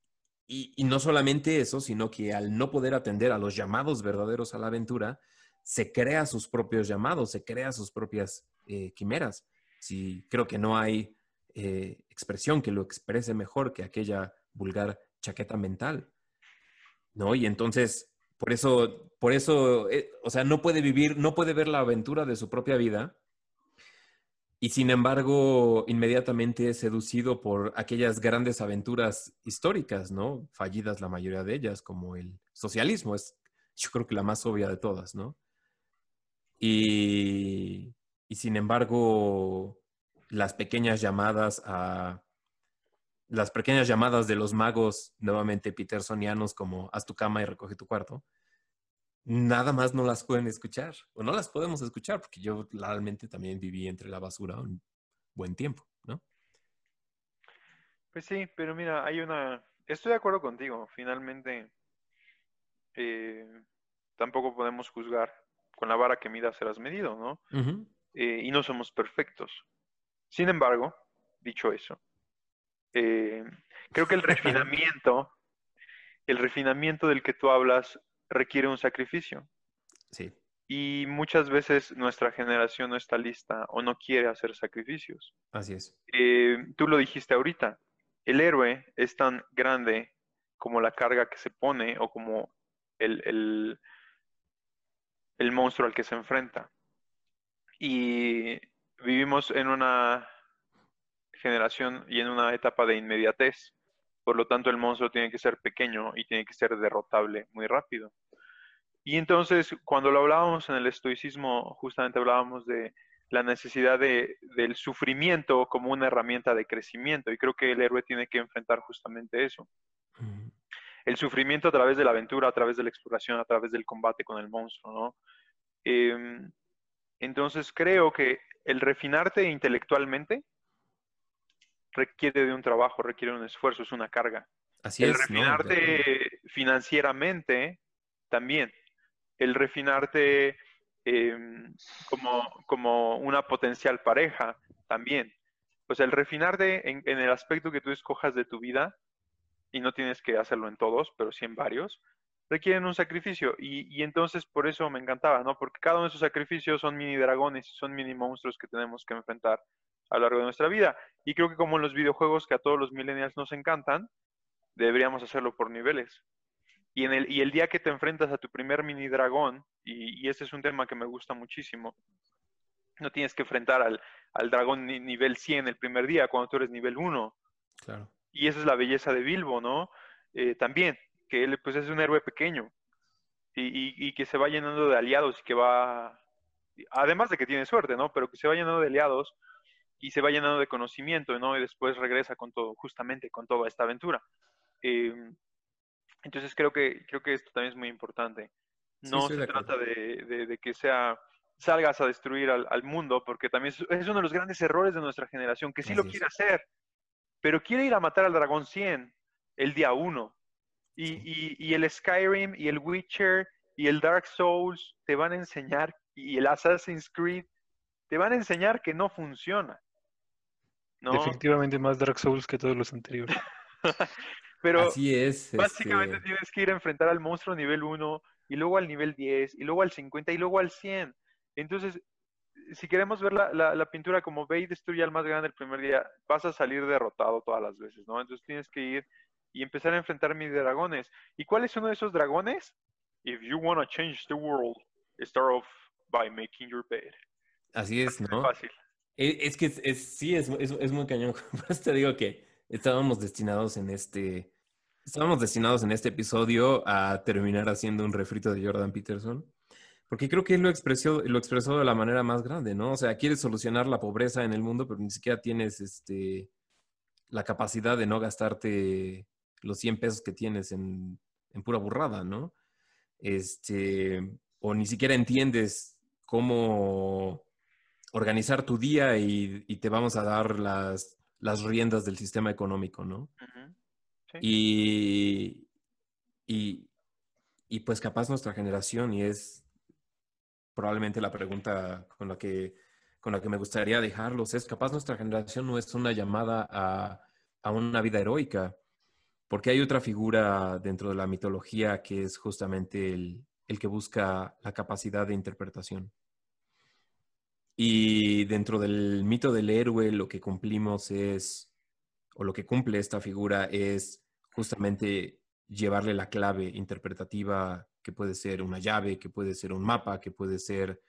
y, no solamente eso, sino que al no poder atender a los llamados verdaderos a la aventura, se crea sus propios llamados, se crea sus propias eh, quimeras. Si creo que no hay eh, expresión que lo exprese mejor que aquella vulgar chaqueta mental, ¿no? Y entonces, por eso, por eso, eh, o sea, no puede vivir, no puede ver la aventura de su propia vida y sin embargo inmediatamente es seducido por aquellas grandes aventuras históricas, ¿no? Fallidas la mayoría de ellas, como el socialismo, es yo creo que la más obvia de todas, ¿no? Y, y sin embargo las pequeñas llamadas a las pequeñas llamadas de los magos nuevamente petersonianos como haz tu cama y recoge tu cuarto, nada más no las pueden escuchar o no las podemos escuchar porque yo realmente también viví entre la basura un buen tiempo, ¿no? Pues sí, pero mira, hay una... Estoy de acuerdo contigo, finalmente eh, tampoco podemos juzgar con la vara que mida serás medido, ¿no? Eh, y no somos perfectos. Sin embargo, dicho eso, eh, creo que el <laughs> refinamiento, el refinamiento del que tú hablas requiere un sacrificio. Sí. Y muchas veces nuestra generación no está lista o no quiere hacer sacrificios. Así es. Eh, tú lo dijiste ahorita, el héroe es tan grande como la carga que se pone o como el, el, el monstruo al que se enfrenta. Y vivimos en una generación y en una etapa de inmediatez. Por lo tanto, el monstruo tiene que ser pequeño y tiene que ser derrotable muy rápido. Y entonces, cuando lo hablábamos en el estoicismo, justamente hablábamos de la necesidad de, del sufrimiento como una herramienta de crecimiento. Y creo que el héroe tiene que enfrentar justamente eso. El sufrimiento a través de la aventura, a través de la exploración, a través del combate con el monstruo, ¿no? Em, entonces, creo que el refinarte intelectualmente requiere de un trabajo, requiere un esfuerzo, es una carga. Así el es. refinarte financieramente también. El refinarte em, como, como una potencial pareja también. O sea, el refinarte en, en, el aspecto que tú escojas de tu vida, y no tienes que hacerlo en todos, pero sí en varios, requieren un sacrificio. Y, y entonces por eso me encantaba, ¿no? Porque cada uno de esos sacrificios son mini dragones, son mini monstruos que tenemos que enfrentar a lo largo de nuestra vida. Y creo que como en los videojuegos que a todos los millennials nos encantan, deberíamos hacerlo por niveles. Y, en el, y el día que te enfrentas a tu primer mini dragón, y, y este es un tema que me gusta muchísimo, no tienes que enfrentar al, al dragón nivel 100 el primer día cuando tú eres nivel 1. Claro. Y esa es la belleza de Bilbo, ¿no? Eh, también, que él pues es un héroe pequeño y, y, que se va llenando de aliados y que va, además de que tiene suerte, ¿no? Pero que se va llenando de aliados y se va llenando de conocimiento, ¿no? Y después regresa con todo, justamente con toda esta aventura. Eh, entonces creo que, creo que esto también es muy importante. No se trata de, de, que sea salgas a destruir al, al, mundo, porque también es, uno de los grandes errores de nuestra generación, que sí lo quiere hacer, pero quiere ir a matar al dragón 100 el día 1. Y, y, y, el Skyrim y el Witcher y el Dark Souls te van a enseñar, y el Assassin's Creed te van a enseñar que no funciona. ¿No? Definitivamente más Dark Souls que todos los anteriores. <laughs> Pero Así es, básicamente este tienes que ir a enfrentar al monstruo nivel 1 y luego al nivel 10 y luego al 50 y luego al 100. Entonces, si queremos ver la, la, pintura como ve y destruye al más grande el primer día, vas a salir derrotado todas las veces, ¿no? Entonces tienes que ir y empezar a enfrentar mis dragones. ¿Y cuál es uno de esos dragones? If you want to change the world, start off by making your bed. Así es, ¿no? Fácil. Es, es que es, sí, es, es, muy cañón. <laughs> Te digo que estábamos destinados en este, estábamos destinados en este episodio a terminar haciendo un refrito de Jordan Peterson. Porque creo que él lo expresó, lo expresó de la manera más grande, ¿no? O sea, quieres solucionar la pobreza en el mundo, pero ni siquiera tienes este, la capacidad de no gastarte los 100 pesos que tienes en, en pura burrada, ¿no? Este, o ni siquiera entiendes cómo organizar tu día y, te vamos a dar las, las, riendas del sistema económico, ¿no? y, y, y, pues capaz nuestra generación, y es probablemente la pregunta con la que, con la que me gustaría dejarlos es, capaz nuestra generación no es una llamada a, a una vida heroica, porque hay otra figura dentro de la mitología que es justamente el, el que busca la capacidad de interpretación. Y dentro del mito del héroe lo que cumplimos es, o lo que cumple esta figura es justamente llevarle la clave interpretativa que puede ser una llave, que puede ser un mapa, que puede ser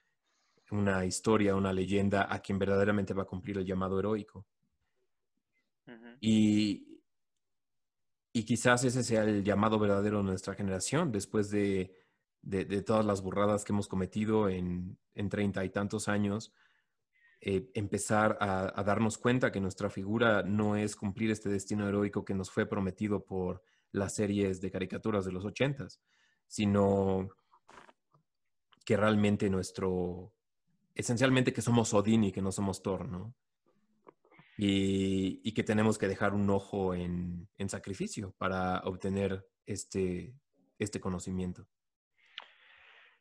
una historia, una leyenda, a quien verdaderamente va a cumplir el llamado heroico. y, y quizás ese sea el llamado verdadero de nuestra generación, después de, de, todas las burradas que hemos cometido en treinta y tantos años, eh, empezar a, a, darnos cuenta que nuestra figura no es cumplir este destino heroico que nos fue prometido por las series de caricaturas de los ochentas, sino que realmente nuestro, esencialmente que somos Odín y que no somos Thor, ¿no? Y, y que tenemos que dejar un ojo en, en sacrificio para obtener este, este conocimiento.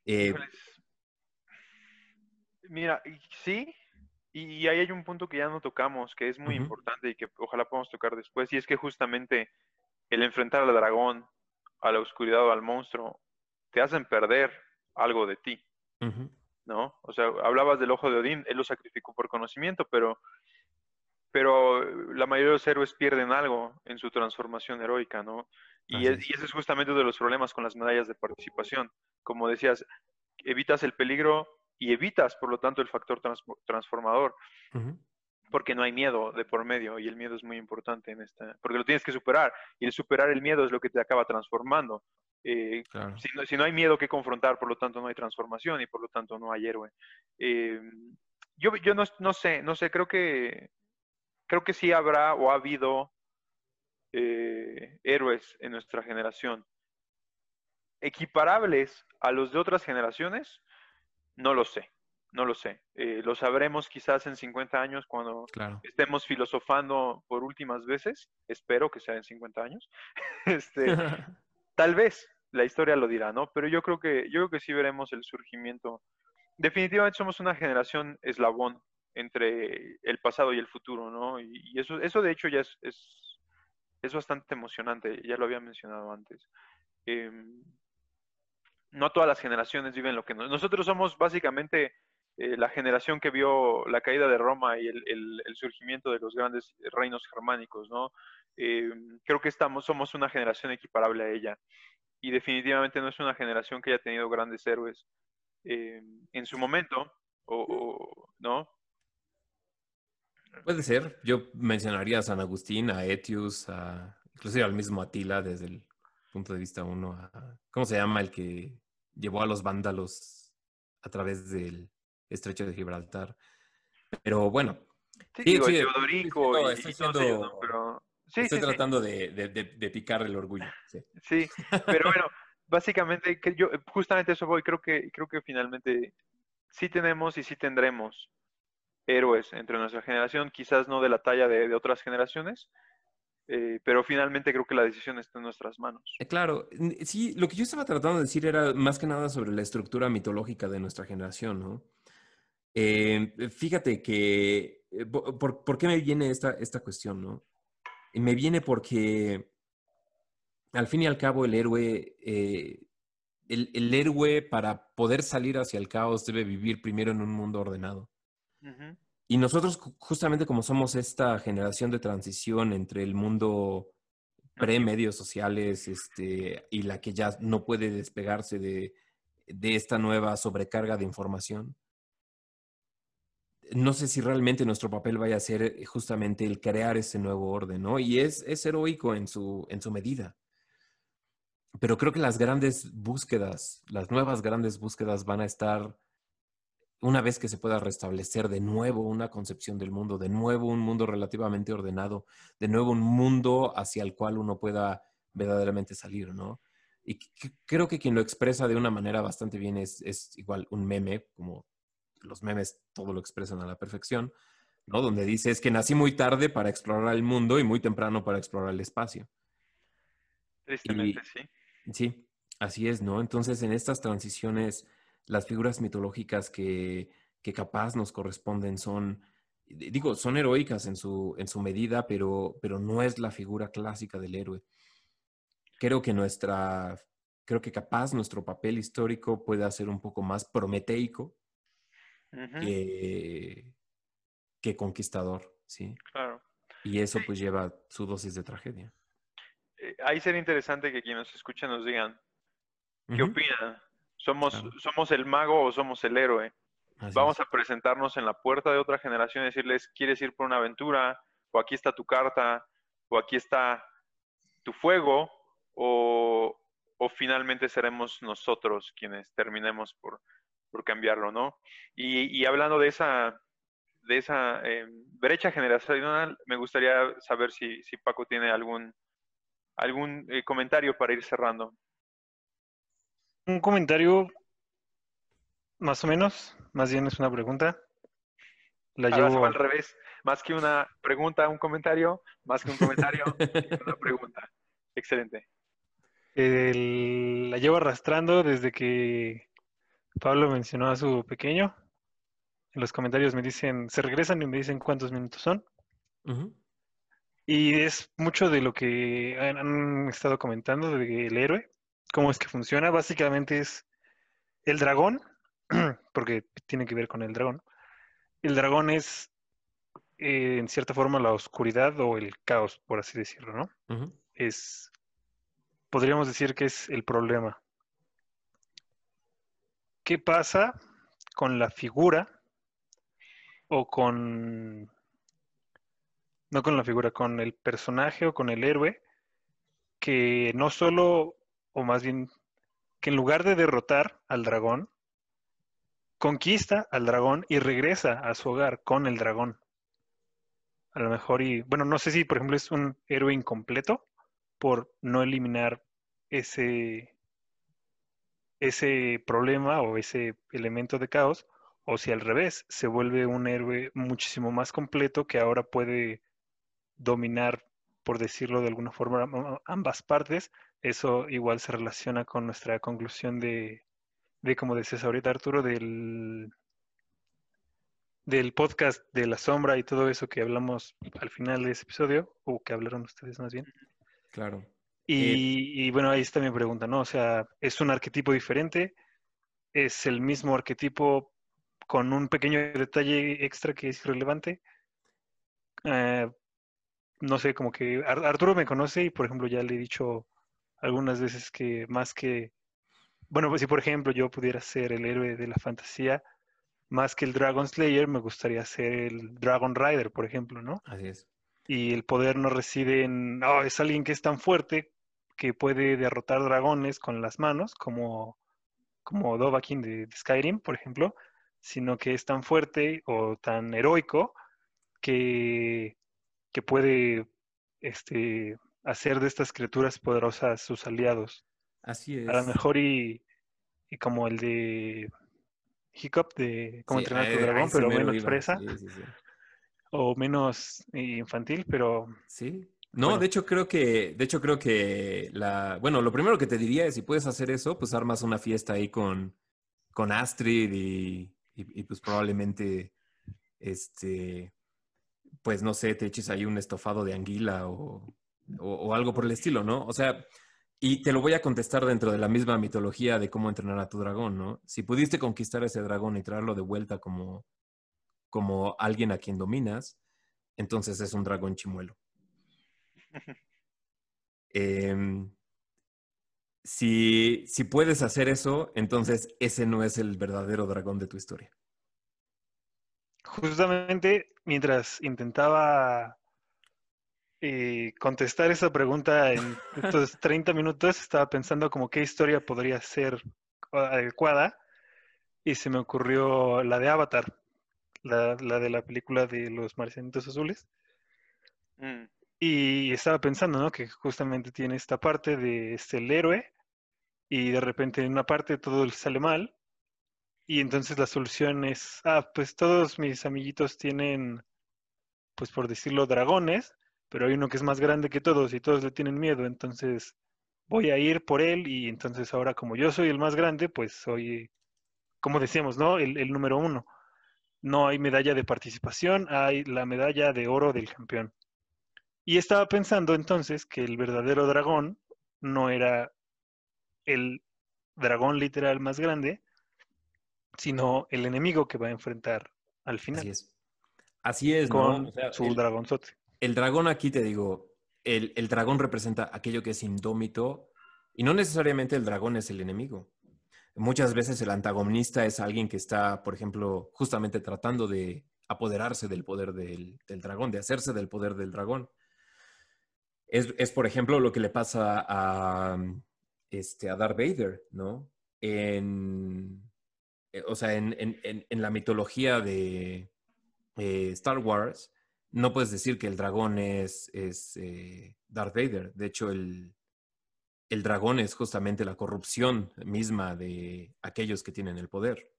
Eh, Mira, sí, y, ahí hay un punto que ya no tocamos, que es muy importante y que ojalá podamos tocar después, y es que justamente el enfrentar al dragón, a la oscuridad o al monstruo, te hacen perder algo de ti, ¿no? O sea, hablabas del ojo de Odín, él lo sacrificó por conocimiento, pero, pero la mayoría de los héroes pierden algo en su transformación heroica, ¿no? Y, y ese es justamente uno de los problemas con las medallas de participación. Como decías, evitas el peligro y evitas, por lo tanto, el factor transformador porque no hay miedo de por medio y el miedo es muy importante en esta, porque lo tienes que superar y el superar el miedo es lo que te acaba transformando. Eh, si, no, hay miedo que confrontar, por lo tanto no hay transformación y por lo tanto no hay héroe. Eh, yo yo no, no, sé, no sé, creo que, creo que sí habrá o ha habido eh, héroes en nuestra generación equiparables a los de otras generaciones, no lo sé no lo sé. Eh, lo sabremos quizás en 50 años cuando estemos filosofando por últimas veces. Espero que sea en 50 años. <laughs> este, <laughs> tal vez la historia lo dirá, ¿no? Pero yo creo que yo creo que sí veremos el surgimiento. Definitivamente somos una generación eslabón entre el pasado y el futuro, ¿no? Y, eso, eso de hecho ya es, es, es, bastante emocionante, ya lo había mencionado antes. Em, no todas las generaciones viven lo que nosotros somos básicamente eh, la generación que vio la caída de Roma y el, surgimiento de los grandes reinos germánicos, ¿no? eh, creo que estamos, somos una generación equiparable a ella. Y definitivamente no es una generación que haya tenido grandes héroes eh, en su momento, o, ¿no? Puede ser. Yo mencionaría a San Agustín, a Etius, a, inclusive al mismo Atila desde el punto de vista uno. ¿Cómo se llama el que llevó a los vándalos a través del estrecho de Gibraltar? Pero bueno. Sí, Teodorico estoy, estoy tratando de, picar el orgullo. Sí, <laughs> pero bueno, básicamente yo justamente eso voy, creo que creo que finalmente sí tenemos y sí tendremos héroes entre nuestra generación, quizás no de la talla de, otras generaciones, eh, pero finalmente creo que la decisión está en nuestras manos. Eh, claro, sí, lo que yo estaba tratando de decir era más que nada sobre la estructura mitológica de nuestra generación, ¿no? Eh, fíjate que, por, qué me viene esta, esta cuestión, no? Me viene porque, al fin y al cabo, el héroe, el, héroe para poder salir hacia el caos debe vivir primero en un mundo ordenado. Y nosotros, justamente como somos esta generación de transición entre el mundo pre-medios sociales este, y la que ya no puede despegarse de, de esta nueva sobrecarga de información, no sé si realmente nuestro papel vaya a ser justamente el crear ese nuevo orden, ¿no? Y es, es heroico en su, en su medida. Pero creo que las grandes búsquedas, las nuevas grandes búsquedas van a estar una vez que se pueda restablecer de nuevo una concepción del mundo, de nuevo un mundo relativamente ordenado, de nuevo un mundo hacia el cual uno pueda verdaderamente salir, ¿no? Y creo que quien lo expresa de una manera bastante bien es, es igual un meme, como los memes todo lo expresan a la perfección, ¿no? Donde dice es que nací muy tarde para explorar el mundo y muy temprano para explorar el espacio. Tristemente, sí. Sí, así es, ¿no? Entonces, en estas transiciones, las figuras mitológicas que, que capaz nos corresponden son, digo, son heroicas en su, en su medida, pero, pero no es la figura clásica del héroe. Creo que nuestra, creo que capaz nuestro papel histórico puede ser un poco más prometeico, que, conquistador, ¿sí? Claro. Y eso pues lleva su dosis de tragedia. Eh, ahí sería interesante que quienes nos escuchen nos digan, ¿qué opinan? ¿Somos, ¿Somos el mago o somos el héroe? Vamos a presentarnos en la puerta de otra generación y decirles, ¿quieres ir por una aventura? O aquí está tu carta, o aquí está tu fuego, o, o finalmente seremos nosotros quienes terminemos por por cambiarlo, ¿no? Y, hablando de esa, de esa eh, brecha generacional, me gustaría saber si, Paco tiene algún, algún eh, comentario para ir cerrando. Un comentario, más o menos, más bien es una pregunta. La llevo al revés, más que una pregunta, un comentario, más que un comentario, <laughs> una pregunta. Excelente. la llevo arrastrando desde que Pablo mencionó a su pequeño. En los comentarios me dicen, se regresan y me dicen cuántos minutos son. Y es mucho de lo que han, estado comentando del héroe, cómo es que funciona. Básicamente es el dragón, <clears throat> porque tiene que ver con el dragón. El dragón es, eh, en cierta forma, la oscuridad o el caos, por así decirlo, ¿no? Es, podríamos decir que es el problema ¿Qué pasa con la figura o con... No con la figura, con el personaje o con el héroe que no solo, o más bien, que en lugar de derrotar al dragón, conquista al dragón y regresa a su hogar con el dragón. A lo mejor, y bueno, no sé si, por ejemplo, es un héroe incompleto por no eliminar ese, ese problema o ese elemento de caos, o si al revés, se vuelve un héroe muchísimo más completo que ahora puede dominar, por decirlo de alguna forma, ambas partes. Eso igual se relaciona con nuestra conclusión de, de como decías ahorita Arturo, del, del podcast de la sombra y todo eso que hablamos al final de ese episodio, o que hablaron ustedes más bien. Claro. Y, bueno, ahí está mi pregunta, ¿no? O sea, ¿es un arquetipo diferente? ¿Es el mismo arquetipo con un pequeño detalle extra que es irrelevante? Eh, no sé, como que Arturo me conoce y, por ejemplo, ya le he dicho algunas veces que más que, bueno, pues si por ejemplo yo pudiera ser el héroe de la fantasía, más que el Dragon Slayer, me gustaría ser el Dragon Rider, por ejemplo, ¿no? Así es. Y el poder no reside en, oh, es alguien que es tan fuerte que puede derrotar dragones con las manos, como, como Dovahkiin de, de Skyrim, por ejemplo, sino que es tan fuerte o tan heroico que, que puede este, hacer de estas criaturas poderosas sus aliados. Así es. A lo mejor y, y como el de Hiccup de cómo entrenar tu dragón, pero menos fresa. O menos infantil, pero. Sí. No, de hecho creo que, de hecho creo que la, bueno, lo primero que te diría es si puedes hacer eso, pues armas una fiesta ahí con, con Astrid y, y, pues probablemente, este, pues no sé, te eches ahí un estofado de anguila o, o algo por el estilo, ¿no? O sea, y te lo voy a contestar dentro de la misma mitología de cómo entrenar a tu dragón, ¿no? Si pudiste conquistar ese dragón y traerlo de vuelta como, como alguien a quien dominas, entonces es un dragón chimuelo. <laughs> Em, si, si puedes hacer eso, entonces ese no es el verdadero dragón de tu historia. Justamente mientras intentaba y contestar esa pregunta en estos 30 minutos, estaba pensando como qué historia podría ser adecuada y se me ocurrió la de Avatar, la, de la película de los marcianitos azules. Mm. Y estaba pensando, ¿no? Que justamente tiene esta parte de este el héroe y de repente en una parte todo sale mal y entonces la solución es, ah, pues todos mis amiguitos tienen, pues por decirlo, dragones pero hay uno que es más grande que todos y todos le tienen miedo, entonces voy a ir por él y entonces ahora como yo soy el más grande, pues soy, como decíamos, ¿no? El, el número uno. No hay medalla de participación, hay la medalla de oro del campeón. Y estaba pensando entonces que el verdadero dragón no era el dragón literal más grande, sino el enemigo que va a enfrentar al final. Así es. Así es, con su el, dragonzote el dragón aquí te digo, el, dragón representa aquello que es indómito y no necesariamente el dragón es el enemigo. Muchas veces el antagonista es alguien que está, por ejemplo, justamente tratando de apoderarse del poder del, dragón, de hacerse del poder del dragón. Es, por ejemplo, lo que le pasa a, este, a Darth Vader, ¿no? En, eh, o sea, en, la mitología de eh, Star Wars, no puedes decir que el dragón es, es eh, Darth Vader. De hecho, el, el, dragón es justamente la corrupción misma de aquellos que tienen el poder,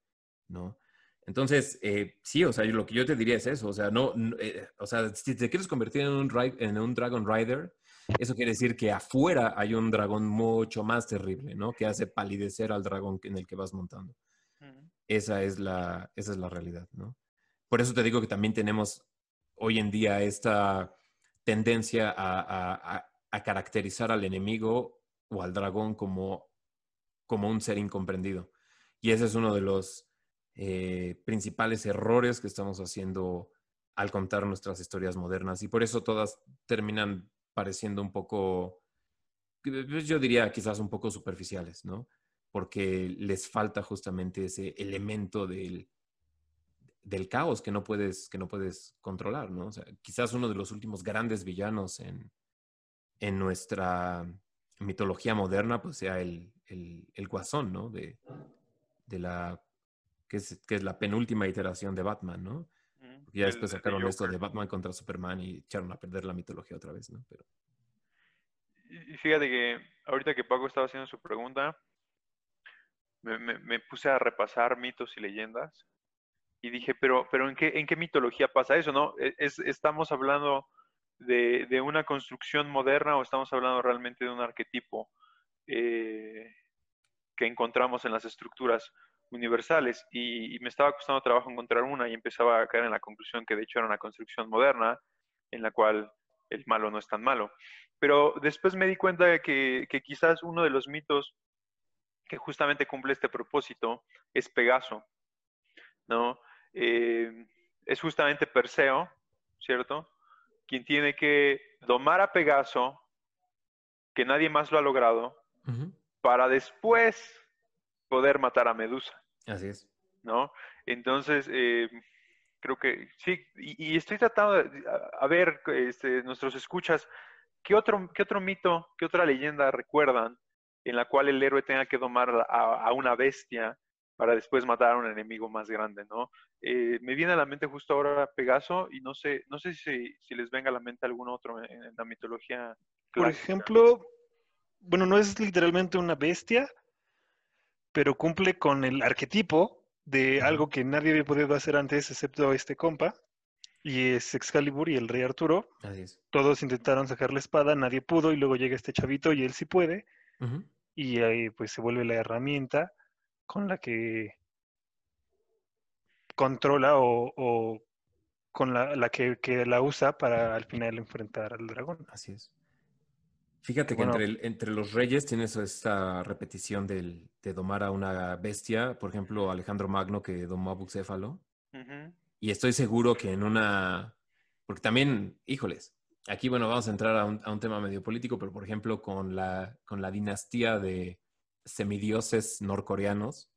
¿no? Entonces, eh, sí, o sea, lo que yo te diría es eso. O sea, no, eh, o sea, si te quieres convertir en un, en un Dragon Rider, eso quiere decir que afuera hay un dragón mucho más terrible, ¿no? Que hace palidecer al dragón en el que vas montando. Esa es la, esa es la realidad, ¿no? Por eso te digo que también tenemos hoy en día esta tendencia a, caracterizar al enemigo o al dragón como, como un ser incomprendido. Y ese es uno de los eh, principales errores que estamos haciendo al contar nuestras historias modernas. Y por eso todas terminan pareciendo un poco, pues, yo diría quizás un poco superficiales, ¿no? Porque les falta justamente ese elemento del, del caos que no puedes, que no puedes controlar, ¿no? O sea, quizás uno de los últimos grandes villanos en, en nuestra mitología moderna, pues sea el, el, guasón, ¿no? De, de la, que es, que es, la penúltima iteración de Batman, ¿no? Porque ya después sacaron esto de Batman contra Superman y echaron a perder la mitología otra vez, ¿no? Pero... Y fíjate que ahorita que Paco estaba haciendo su pregunta, me, me puse a repasar mitos y leyendas y dije, pero, pero ¿en, qué, ¿en qué mitología pasa eso? ¿no? E, es, ¿Estamos hablando de, de, una construcción moderna o estamos hablando realmente de un arquetipo eh, que encontramos en las estructuras universales? Y, me estaba costando trabajo encontrar una y empezaba a caer en la conclusión que de hecho era una construcción moderna en la cual el malo no es tan malo. Pero después me di cuenta de que, que quizás uno de los mitos que justamente cumple este propósito es Pegaso, ¿no? Eh, es justamente Perseo, ¿cierto? Quien tiene que domar a Pegaso, que nadie más lo ha logrado, para después poder matar a Medusa. Así es. ¿No? Entonces, eh, creo que sí, y, estoy tratando de a, ver, este, nuestros escuchas, ¿qué otro, ¿qué otro mito, qué otra leyenda recuerdan en la cual el héroe tenga que domar a, una bestia para después matar a un enemigo más grande, ¿no? Eh, me viene a la mente justo ahora Pegaso y no sé, no sé si, si les venga a la mente algún otro en, la mitología. Por ejemplo, bueno, no es literalmente una bestia, pero cumple con el arquetipo de algo que nadie había podido hacer antes excepto este compa, y es Excalibur y el rey Arturo. Así es. Todos intentaron sacar la espada, nadie pudo, y luego llega este chavito y él sí puede, y ahí pues se vuelve la herramienta con la que controla o, con la, que, que, la usa para al final enfrentar al dragón. Así es. Fíjate que entre, entre, los reyes tienes esta repetición del, de domar a una bestia, por ejemplo, Alejandro Magno que domó a Bucéfalo. Y estoy seguro que en una... Porque también, híjoles, aquí bueno, vamos a entrar a un, a un, tema medio político, pero por ejemplo con la, con la dinastía de semidioses norcoreanos,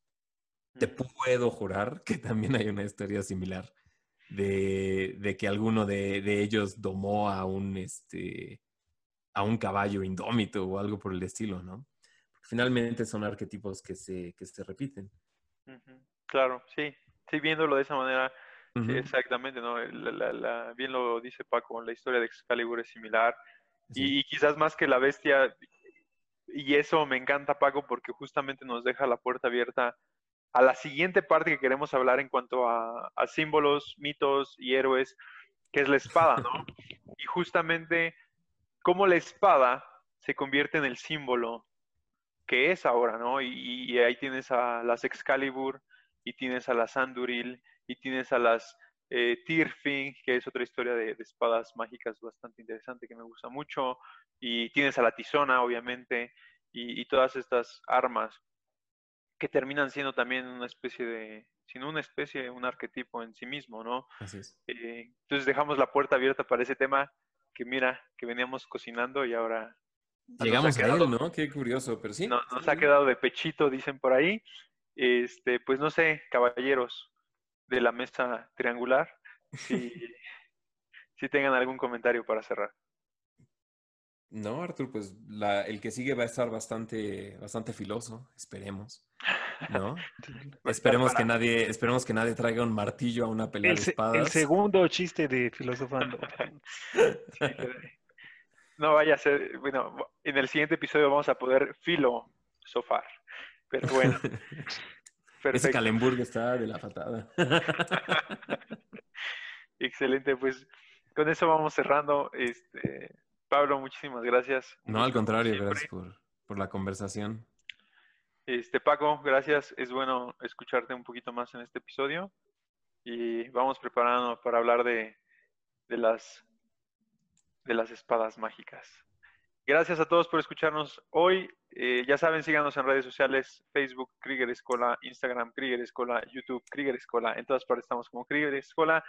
te puedo jurar que también hay una historia similar de, de que alguno de, de ellos domó a un... Este, a un caballo indómito o algo por el estilo, ¿no? finalmente son arquetipos que se, que se repiten. Claro, sí, sí, viéndolo de esa manera, exactamente, ¿no? bien lo dice Paco, la historia de Excalibur es similar y, quizás más que la bestia, y eso me encanta Paco porque justamente nos deja la puerta abierta a la siguiente parte que queremos hablar en cuanto a, a símbolos, mitos y héroes, que es la espada, ¿no? <laughs> y justamente cómo la espada se convierte en el símbolo que es ahora, ¿no? Y, ahí tienes a las Excalibur, y tienes a las Anduril, y tienes a las eh, Tirfing, que es otra historia de, espadas mágicas bastante interesante que me gusta mucho, y tienes a la Tizona, obviamente, y, todas estas armas que terminan siendo también una especie de, sino una especie, un arquetipo en sí mismo, ¿no? Así es. Eh, entonces dejamos la puerta abierta para ese tema que mira, que veníamos cocinando y ahora... Llegamos a él, ¿no? Qué curioso, pero sí. nos ha quedado de pechito, dicen por ahí. Este, pues no sé, caballeros de la mesa triangular, si, <laughs> si tengan algún comentario para cerrar. No, Artur, pues el que sigue va a estar bastante, bastante filoso, esperemos. ¿No? <laughs> esperemos que nadie, esperemos que nadie traiga un martillo a una pelea de espadas. El segundo chiste de filosofando. <laughs> no vaya a ser, bueno, en el siguiente episodio vamos a poder filosofar. Pero bueno. Ese Calemburg está de la patada. <laughs> Excelente, pues con eso vamos cerrando. Este, Pablo, muchísimas gracias. No, al contrario, gracias por, la conversación. Este, Paco, gracias. Es bueno escucharte un poquito más en este episodio. Y vamos preparando para hablar de, las, de las espadas mágicas. Gracias a todos por escucharnos hoy. Eh, ya saben, síganos en redes sociales, Facebook, Krieger Escola, Instagram, Krieger Escola, YouTube, Krieger Escola. En todas partes estamos como Krieger Escola.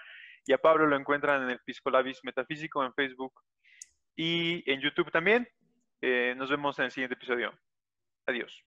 Y a Pablo lo encuentran en el Piscolabis Metafísico en Facebook y en YouTube también. Eh, nos vemos en el siguiente episodio. Adiós.